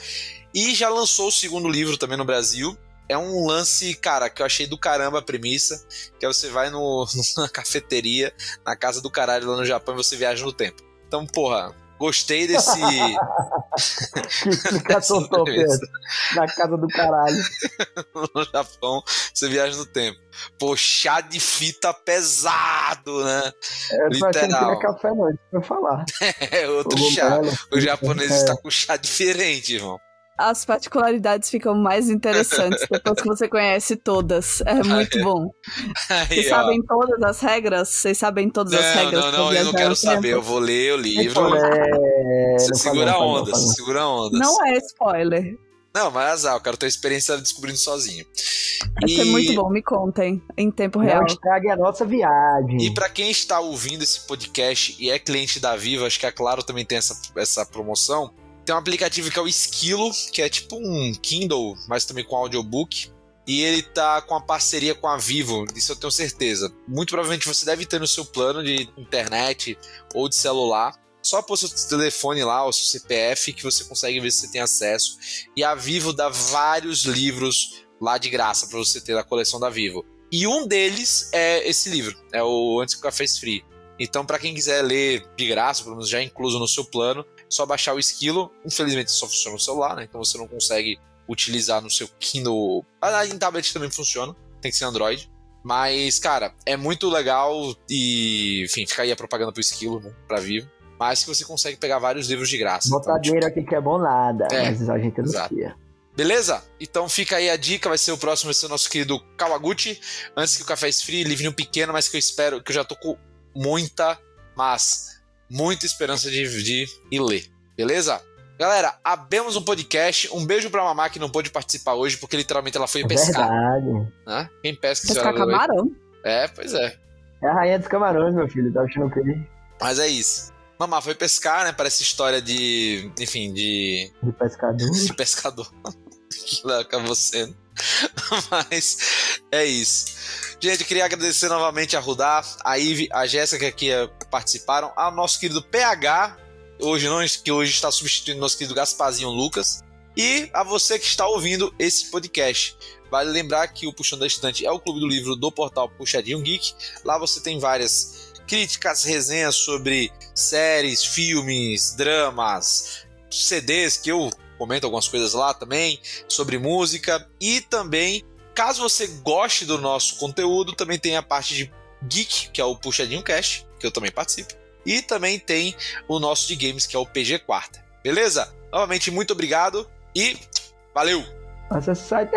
[SPEAKER 3] E já lançou o segundo livro também no Brasil. É um lance, cara, que eu achei do caramba a premissa. Que é você vai no, numa cafeteria, na casa do caralho lá no Japão e você viaja no tempo. Então, porra, gostei desse.
[SPEAKER 4] Que explicação
[SPEAKER 3] premissa.
[SPEAKER 4] essa? Na casa do caralho.
[SPEAKER 3] no Japão, você viaja no tempo. Pô, chá de fita pesado, né?
[SPEAKER 4] Achando que não
[SPEAKER 3] Literal.
[SPEAKER 4] é café, não. Isso pra falar.
[SPEAKER 3] É outro chá. O japonês
[SPEAKER 4] É.
[SPEAKER 3] está com chá diferente, irmão.
[SPEAKER 5] As particularidades ficam mais interessantes depois que você conhece todas. É muito bom. Vocês
[SPEAKER 3] ó.
[SPEAKER 5] sabem todas as regras? Vocês sabem todas as
[SPEAKER 3] Não,
[SPEAKER 5] regras?
[SPEAKER 3] não, não, eu
[SPEAKER 5] viajar
[SPEAKER 3] não quero saber. Eu vou ler o livro.
[SPEAKER 4] É,
[SPEAKER 3] Você
[SPEAKER 4] não
[SPEAKER 3] segura
[SPEAKER 4] não,
[SPEAKER 3] ondas,
[SPEAKER 4] fala,
[SPEAKER 3] você segura ondas.
[SPEAKER 5] Não é spoiler.
[SPEAKER 3] Não, mas azar, eu quero ter a experiência descobrindo sozinho.
[SPEAKER 5] Vai ser muito bom, me contem. Em tempo
[SPEAKER 4] Não
[SPEAKER 5] real.
[SPEAKER 4] estrague a nossa viagem.
[SPEAKER 3] E pra quem está ouvindo esse podcast e é cliente da Viva, acho que a Claro também tem essa, essa promoção. Tem um aplicativo que é o Esquilo, que é tipo um Kindle, mas também com audiobook. E ele tá com a parceria com a Vivo, isso eu tenho certeza. Muito provavelmente você deve ter no seu plano de internet ou de celular. Só pôr seu telefone lá, ou seu CPF, que você consegue ver se você tem acesso. E a Vivo dá vários livros lá de graça pra você ter da coleção da Vivo. E um deles é esse livro, é o Antes que o Café Esfrie. Então, pra quem quiser ler de graça, pelo menos já incluso no seu plano, é só baixar o Esquilo. Infelizmente só funciona no celular, né? Então você não consegue utilizar no seu Kindle. Ah, em tablet também funciona, tem que ser Android. Mas, cara, é muito legal e, enfim, fica aí a propaganda pro Esquilo, né, pra Vivo. Mas que você consegue pegar vários livros de graça. Então, tipo,
[SPEAKER 4] Botadeira aqui que é bom nada,
[SPEAKER 3] É,
[SPEAKER 4] mas a gente anuncia.
[SPEAKER 3] Beleza? Então fica aí a dica, vai ser o próximo, vai ser o nosso querido Kawaguchi. Antes que o café esfrie, livrinho pequeno, mas que eu espero, que eu já tô com muita, mas muita esperança de, de ir ler. Beleza? Galera, abemos um podcast. Um beijo pra Mamá que não pôde participar hoje, porque literalmente ela foi
[SPEAKER 4] É
[SPEAKER 3] pescar.
[SPEAKER 4] verdade.
[SPEAKER 3] Né? Quem pesca
[SPEAKER 5] Pescar
[SPEAKER 3] Lele?
[SPEAKER 5] camarão.
[SPEAKER 3] É, pois é.
[SPEAKER 4] É a rainha dos camarões, meu filho. Tá achando que ele
[SPEAKER 3] Mas é isso. Mamá foi pescar, né? Parece história de. Enfim, de.
[SPEAKER 4] de pescador.
[SPEAKER 3] de pescador. que ela acabou sendo. Mas é isso. Gente, queria agradecer novamente a Rudá, a Ive, a Jéssica que eh, participaram, ao nosso querido PH, hoje não, que hoje está substituindo nosso querido Gasparzinho Lucas, e a você que está ouvindo esse podcast. Vale lembrar que o Puxando da Estante é o clube do livro do portal Puxadinho Geek. Lá você tem várias críticas, resenhas sobre séries, filmes, dramas, CDs que eu comento algumas coisas lá também sobre música e também caso você goste do nosso conteúdo também tem a parte de geek que é o Puxadinho Cast que eu também participo e também tem o nosso de games que é o PG Quarta. Beleza? Novamente muito obrigado e valeu!
[SPEAKER 4] Nossa, sai.